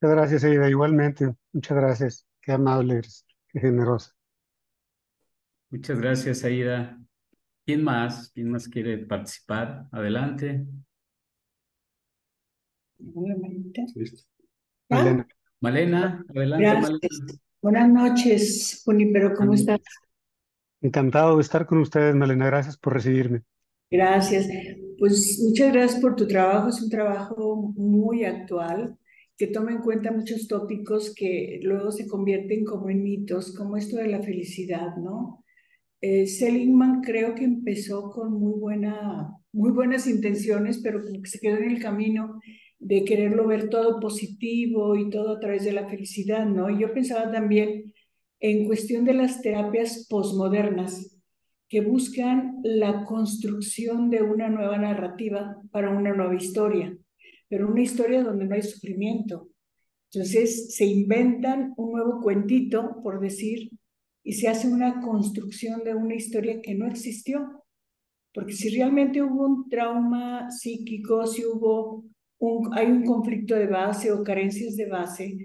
Muchas gracias, Aida. Igualmente, muchas gracias. Qué amable eres, qué generosa. Muchas gracias, Aida. ¿Quién más? ¿Quién más quiere participar? Adelante. Listo. Malena. Malena, adelante. Malena. Buenas noches, Junipero, ¿cómo estás? Encantado de estar con ustedes, Malena. Gracias por recibirme. Gracias. Pues muchas gracias por tu trabajo. Es un trabajo muy actual que toma en cuenta muchos tópicos que luego se convierten como en mitos, como esto de la felicidad, ¿no? Eh, Seligman creo que empezó con muy, buena, muy buenas intenciones, pero se quedó en el camino de quererlo ver todo positivo y todo a través de la felicidad, ¿no? Y yo pensaba también en cuestión de las terapias posmodernas que buscan la construcción de una nueva narrativa para una nueva historia, pero una historia donde no hay sufrimiento. Entonces se inventan un nuevo cuentito, por decir, y se hace una construcción de una historia que no existió. Porque si realmente hubo un trauma psíquico, si hubo un, hay un conflicto de base o carencias de base,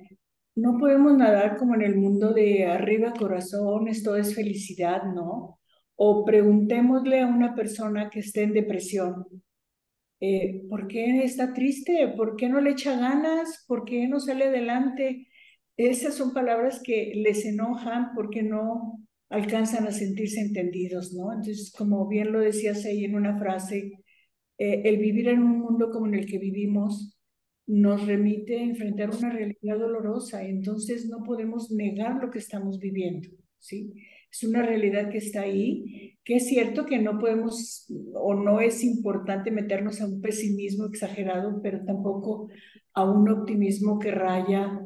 no podemos nadar como en el mundo de arriba corazones, todo es felicidad, ¿no? O preguntémosle a una persona que esté en depresión, eh, ¿por qué está triste? ¿Por qué no le echa ganas? ¿Por qué no sale adelante? Esas son palabras que les enojan porque no alcanzan a sentirse entendidos, ¿no? Entonces, como bien lo decías ahí en una frase, eh, el vivir en un mundo como en el que vivimos nos remite a enfrentar una realidad dolorosa, entonces no podemos negar lo que estamos viviendo, ¿sí? Es una realidad que está ahí, que es cierto que no podemos o no es importante meternos a un pesimismo exagerado, pero tampoco a un optimismo que raya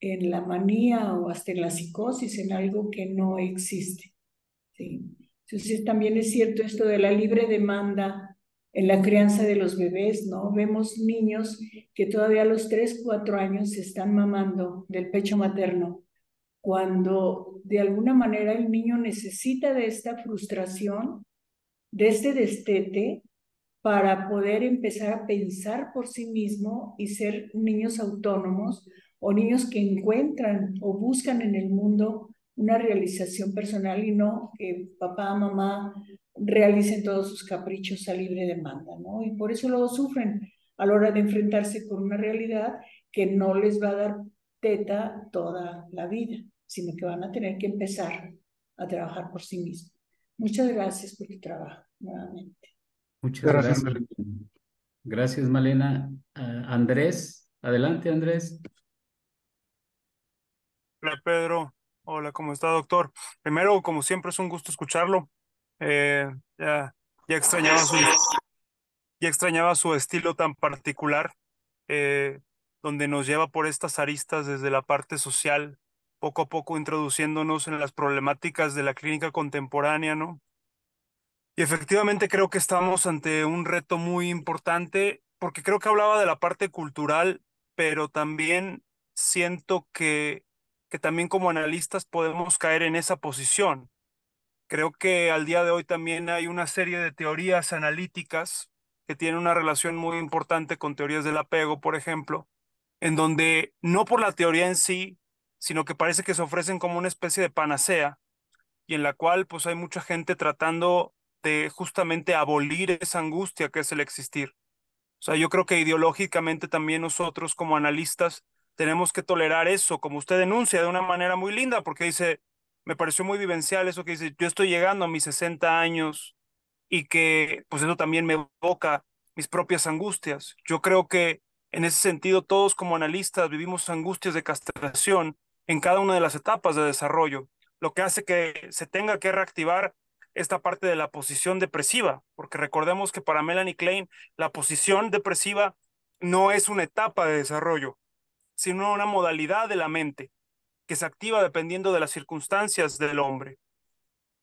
en la manía o hasta en la psicosis, en algo que no existe. ¿sí? Entonces también es cierto esto de la libre demanda en la crianza de los bebés, ¿no? Vemos niños que todavía a los 3, 4 años se están mamando del pecho materno, cuando de alguna manera el niño necesita de esta frustración, de este destete, para poder empezar a pensar por sí mismo y ser niños autónomos o niños que encuentran o buscan en el mundo una realización personal y no que papá, mamá realicen todos sus caprichos a libre demanda, ¿no? Y por eso luego sufren a la hora de enfrentarse con una realidad que no les va a dar teta toda la vida, sino que van a tener que empezar a trabajar por sí mismos. Muchas gracias por tu trabajo, nuevamente. Muchas gracias. Gracias, Malena. Ah, Andrés, adelante, Andrés. Hola, Pedro. Hola, ¿cómo está, doctor? Primero, como siempre, es un gusto escucharlo. Eh, ya, ya, extrañaba su, ya extrañaba su estilo tan particular, eh, donde nos lleva por estas aristas desde la parte social, poco a poco introduciéndonos en las problemáticas de la clínica contemporánea, ¿no? Y efectivamente creo que estamos ante un reto muy importante, porque creo que hablaba de la parte cultural, pero también siento que, que también como analistas podemos caer en esa posición. Creo que al día de hoy también hay una serie de teorías analíticas que tienen una relación muy importante con teorías del apego, por ejemplo, en donde no por la teoría en sí, sino que parece que se ofrecen como una especie de panacea y en la cual pues hay mucha gente tratando de justamente abolir esa angustia que es el existir. O sea, yo creo que ideológicamente también nosotros como analistas tenemos que tolerar eso, como usted denuncia de una manera muy linda, porque dice, me pareció muy vivencial eso que dice, yo estoy llegando a mis 60 años y que pues eso también me evoca mis propias angustias. Yo creo que en ese sentido todos como analistas vivimos angustias de castración en cada una de las etapas de desarrollo, lo que hace que se tenga que reactivar esta parte de la posición depresiva, porque recordemos que para Melanie Klein la posición depresiva no es una etapa de desarrollo, sino una modalidad de la mente que se activa dependiendo de las circunstancias del hombre.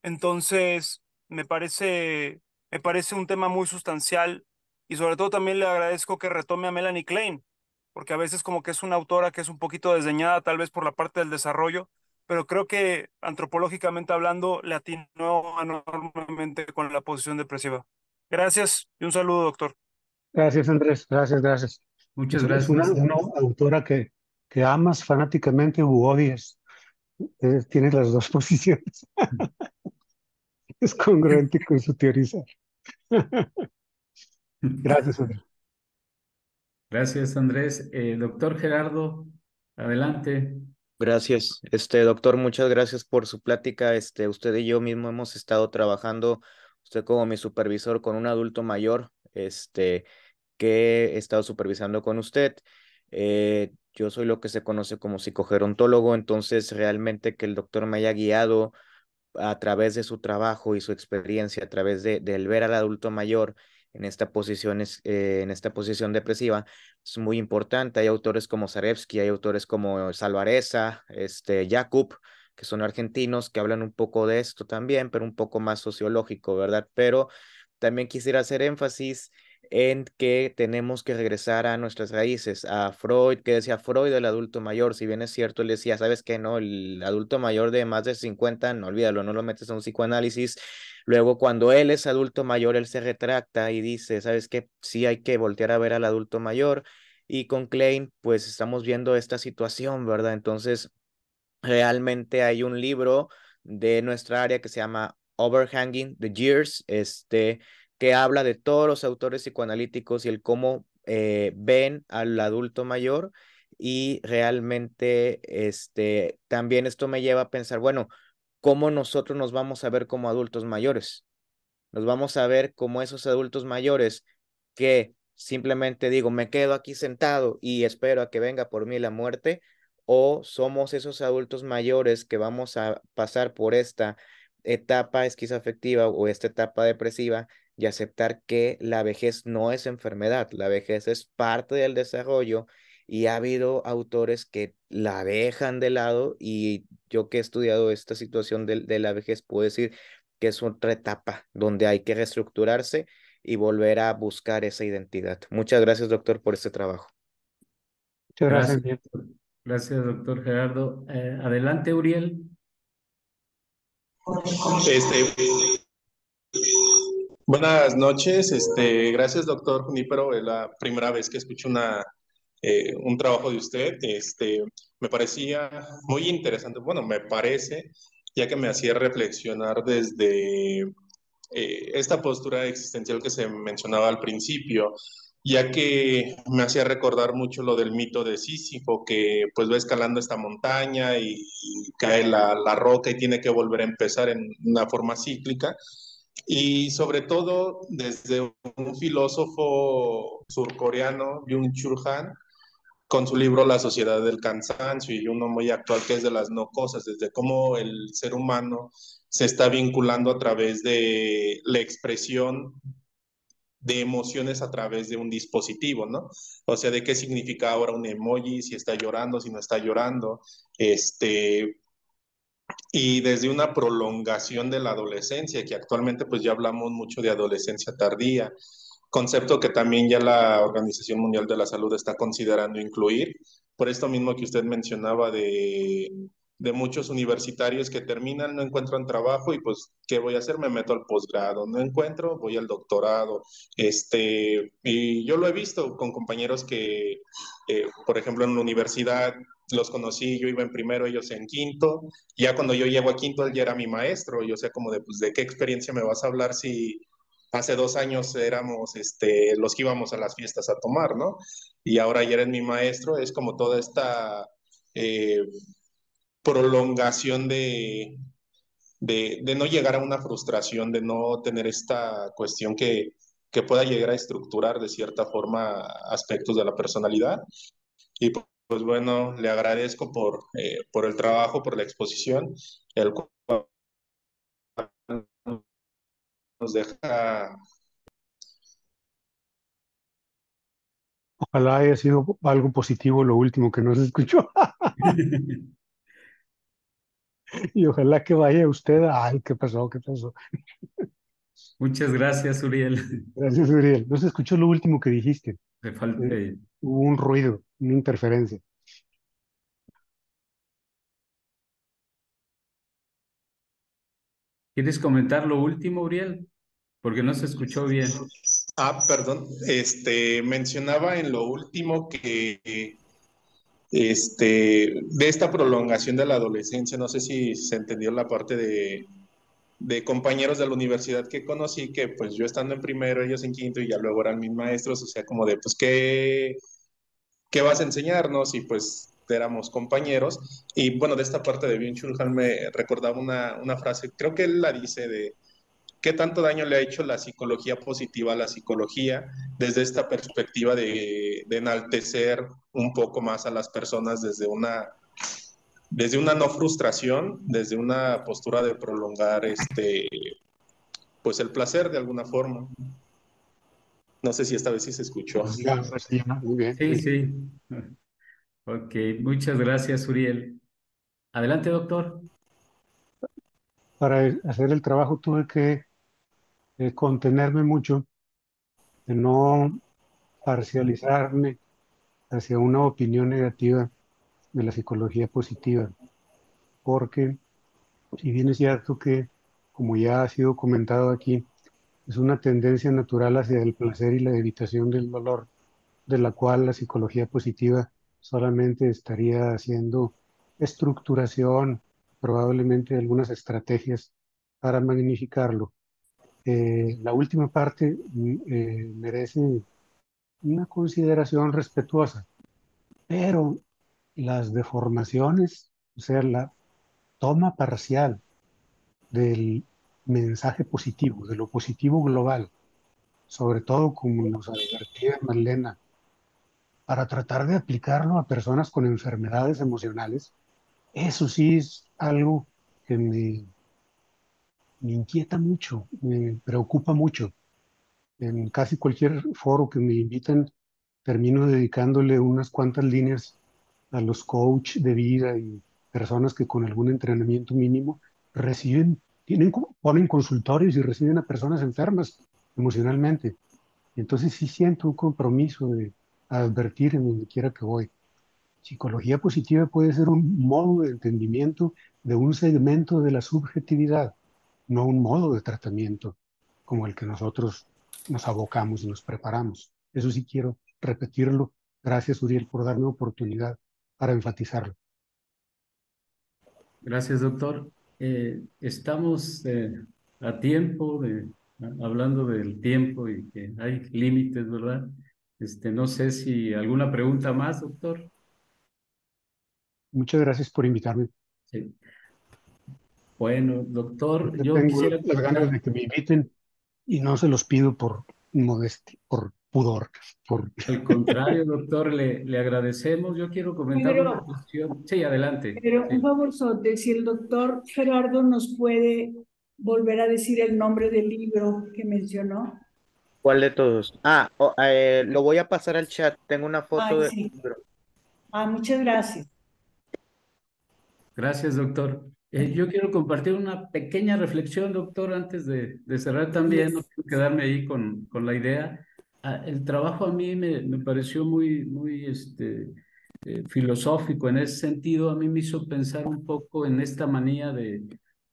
Entonces, me parece, me parece un tema muy sustancial y sobre todo también le agradezco que retome a Melanie Klein, porque a veces como que es una autora que es un poquito desdeñada tal vez por la parte del desarrollo, pero creo que antropológicamente hablando le atinó enormemente con la posición depresiva. Gracias y un saludo, doctor. Gracias, Andrés. Gracias, gracias. Muchas gracias. Es una, una autora que, que amas fanáticamente u odias. Eh, tiene las dos posiciones. Es congruente con su teorizar. Gracias, Andrés. Gracias, Andrés. Eh, doctor Gerardo, adelante. Gracias, este doctor, muchas gracias por su plática. Este, usted y yo mismo hemos estado trabajando, usted como mi supervisor, con un adulto mayor, este, que he estado supervisando con usted. Eh, yo soy lo que se conoce como psicogerontólogo, entonces realmente que el doctor me haya guiado a través de su trabajo y su experiencia, a través de, del ver al adulto mayor en esta posición, eh, en esta posición depresiva es muy importante. Hay autores como Zarevsky, hay autores como Salvareza, este, Jakub, que son argentinos, que hablan un poco de esto también, pero un poco más sociológico, ¿verdad? Pero también quisiera hacer énfasis en que tenemos que regresar a nuestras raíces, a Freud, que decía Freud del adulto mayor, si bien es cierto, él decía, ¿sabes qué? No, el adulto mayor de más de 50, no olvídalo, no lo metes a un psicoanálisis. Luego, cuando él es adulto mayor, él se retracta y dice, ¿sabes qué? Sí hay que voltear a ver al adulto mayor. Y con Klein, pues estamos viendo esta situación, ¿verdad? Entonces, realmente hay un libro de nuestra área que se llama Overhanging the Years, este, que habla de todos los autores psicoanalíticos y el cómo eh, ven al adulto mayor y realmente este, también esto me lleva a pensar, bueno, ¿cómo nosotros nos vamos a ver como adultos mayores? Nos vamos a ver como esos adultos mayores que simplemente digo, me quedo aquí sentado y espero a que venga por mí la muerte, o somos esos adultos mayores que vamos a pasar por esta etapa esquizoafectiva o esta etapa depresiva y aceptar que la vejez no es enfermedad, la vejez es parte del desarrollo y ha habido autores que la dejan de lado y yo que he estudiado esta situación de, de la vejez puedo decir que es otra etapa donde hay que reestructurarse y volver a buscar esa identidad. Muchas gracias, doctor, por este trabajo. Muchas gracias. Gracias, gracias doctor Gerardo. Eh, adelante, Uriel. Este, buenas noches, este, gracias doctor Junípero, es la primera vez que escucho una, eh, un trabajo de usted, este, me parecía muy interesante, bueno, me parece, ya que me hacía reflexionar desde eh, esta postura existencial que se mencionaba al principio, ya que me hacía recordar mucho lo del mito de Sísifo, que pues va escalando esta montaña y, cae la, la, roca y tiene que volver a empezar en una forma cíclica. Y sobre todo desde un filósofo surcoreano, Byung Chul Han, con su libro La sociedad del cansancio y uno muy actual que es de las no cosas, desde cómo el ser humano se está vinculando a través de la expresión de emociones a través de un dispositivo, ¿no? O sea, de qué significa ahora un emoji, si está llorando, si no está llorando, este, y desde una prolongación de la adolescencia, que actualmente pues ya hablamos mucho de adolescencia tardía, concepto que también ya la Organización Mundial de la Salud está considerando incluir, por esto mismo que usted mencionaba de muchos universitarios que terminan, no encuentran trabajo y pues, ¿qué voy a hacer? Me meto al posgrado, no encuentro, voy al doctorado. Este, y yo lo he visto con compañeros que, eh, por ejemplo, en la universidad los conocí, yo iba en primero, ellos en quinto, ya cuando yo llego a quinto, él ya era mi maestro, yo sé como de, pues, ¿de qué experiencia me vas a hablar si hace dos años éramos este, los que íbamos a las fiestas a tomar, ¿no? Y ahora ya eres mi maestro, es como toda esta... Eh, prolongación de, de, no llegar a una frustración, de no tener esta cuestión que, que pueda llegar a estructurar de cierta forma aspectos de la personalidad. Y pues bueno, le agradezco por, eh, por el trabajo, por la exposición, el cual nos deja... Ojalá haya sido algo positivo lo último que nos escuchó. Y ojalá que vaya usted. Ay, ¿qué pasó? ¿Qué pasó? Muchas gracias, Uriel. Gracias, Uriel. No se escuchó lo último que dijiste. Me falta. Eh, hubo un ruido, una interferencia. ¿Quieres comentar lo último, Uriel? Porque no se escuchó bien. Ah, perdón. Este mencionaba en lo último que este, de esta prolongación de la adolescencia, no sé si se entendió la parte de, de compañeros de la universidad que conocí, que pues yo estando en primero, ellos en quinto y ya luego eran mis maestros, o sea, como de, pues, ¿qué, qué vas a enseñarnos? Y pues éramos compañeros. Y bueno, de esta parte de Bien me recordaba una, una frase, creo que él la dice de, ¿Qué tanto daño le ha hecho la psicología positiva a la psicología desde esta perspectiva de, enaltecer un poco más a las personas desde una, desde una no frustración, desde una postura de prolongar este, pues el placer de alguna forma? No sé si esta vez sí se escuchó. Sí, sí. Ok, muchas gracias, Uriel. Adelante, doctor. Para hacer el trabajo tuve que eh, contenerme mucho, de no parcializarme hacia una opinión negativa de la psicología positiva, porque si bien es cierto que, como ya ha sido comentado aquí, es una tendencia natural hacia el placer y la evitación del dolor, de la cual la psicología positiva solamente estaría haciendo estructuración, probablemente algunas estrategias para magnificarlo. Eh, la última parte mm, eh, merece una consideración respetuosa, pero las deformaciones, o sea, la toma parcial del mensaje positivo, de lo positivo global, sobre todo como nos advertía Marlena, para tratar de aplicarlo a personas con enfermedades emocionales, eso sí es algo que me, me inquieta mucho, me preocupa mucho. En casi cualquier foro que me invitan, termino dedicándole unas cuantas líneas a los coach de vida y personas que con algún entrenamiento mínimo reciben, tienen, ponen consultorios y reciben a personas enfermas emocionalmente. Entonces sí siento un compromiso de advertir en donde quiera que voy. Psicología positiva puede ser un modo de entendimiento de un segmento de la subjetividad, no un modo de tratamiento como el que nosotros nos abocamos y nos preparamos. Eso sí quiero repetirlo. Gracias, Uriel, por darme oportunidad para enfatizarlo. Gracias, doctor. Eh, estamos eh, a tiempo de, hablando del tiempo y que hay límites, ¿verdad? Este, no sé si alguna pregunta más, doctor. Muchas gracias por invitarme. Sí. Bueno, doctor, yo, tengo quisiera... las ganas de que me inviten y no se los pido por modestia, por pudor. Por... Al contrario, doctor, le, le agradecemos. Yo quiero comentar una cuestión. Sí, adelante. Pero un favor, Sote, si el doctor Gerardo nos puede volver a decir el nombre del libro que mencionó. ¿Cuál de todos? Ah, eh, lo voy a pasar al chat. Tengo una foto del libro. Ah, muchas gracias. Gracias, doctor. Eh, yo quiero compartir una pequeña reflexión, doctor, antes de, de cerrar también. No quiero quedarme ahí con, con la idea. Ah, el trabajo a mí me, me pareció muy, muy este, eh, filosófico en ese sentido. A mí me hizo pensar un poco en esta manía de,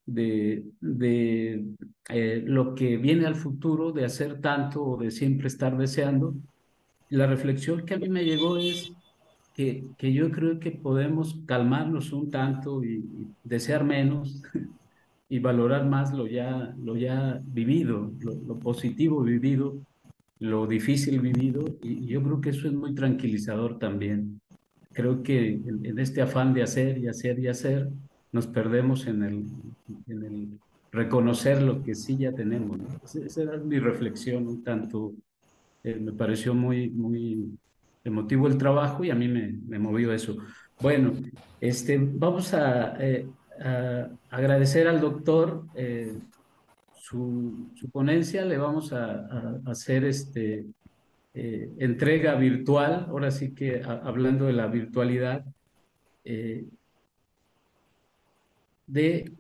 de, de eh, lo que viene al futuro, de hacer tanto o de siempre estar deseando. La reflexión que a mí me llegó es que, que yo creo que podemos calmarnos un tanto y, desear menos y valorar más lo ya, lo ya vivido, lo, lo positivo vivido lo difícil vivido y yo creo que eso es muy tranquilizador también. Creo que en, este afán de hacer y hacer y hacer, nos perdemos en el, en el reconocer lo que sí ya tenemos. Esa era mi reflexión un tanto. Eh, me pareció muy, muy emotivo el trabajo y a mí me, movió eso. Bueno, este, vamos a, eh, agradecer al doctor eh, su, ponencia, le vamos a, hacer este, eh, entrega virtual, ahora sí que hablando de la virtualidad, de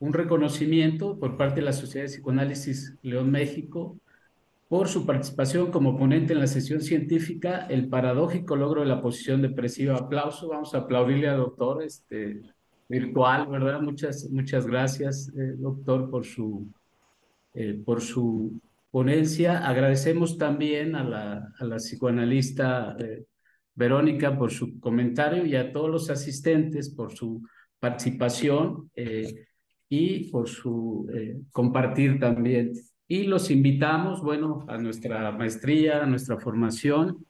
un reconocimiento por parte de la Sociedad de Psicoanálisis León México por su participación como ponente en la sesión científica El paradójico logro de la posición depresiva. Aplauso, vamos a aplaudirle al doctor. Este, virtual, ¿verdad? Muchas, muchas gracias, eh, doctor, por su, eh, por su ponencia. Agradecemos también a la, a la psicoanalista eh, Verónica por su comentario y a todos los asistentes por su participación y por su compartir también. Y los invitamos, bueno, a nuestra maestría, a nuestra formación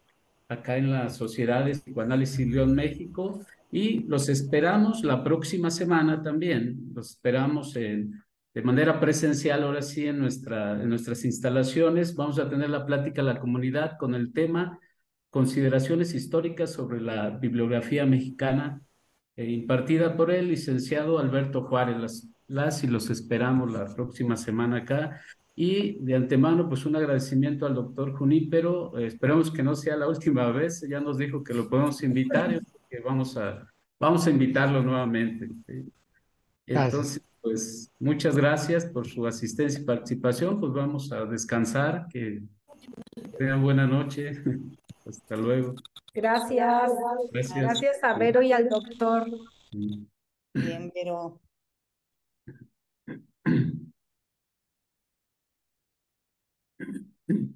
acá en la Sociedad de Psicoanálisis León México y los esperamos la próxima semana también. Los esperamos en, de manera presencial, ahora sí, en, nuestra, en nuestras instalaciones. Vamos a tener la plática a la comunidad con el tema Consideraciones históricas sobre la bibliografía mexicana, eh, impartida por el licenciado Alberto Juárez. Las, las y los esperamos la próxima semana acá. Y de antemano, pues un agradecimiento al doctor Junípero. Eh, esperemos que no sea la última vez. Ya nos dijo que lo podemos invitar, que vamos a, vamos a invitarlo nuevamente. Entonces, pues muchas gracias por su asistencia y participación. Pues vamos a descansar, que tengan buena noche. Hasta luego. Gracias. Gracias. Gracias a Vero y al doctor. Bien, Vero. Mm.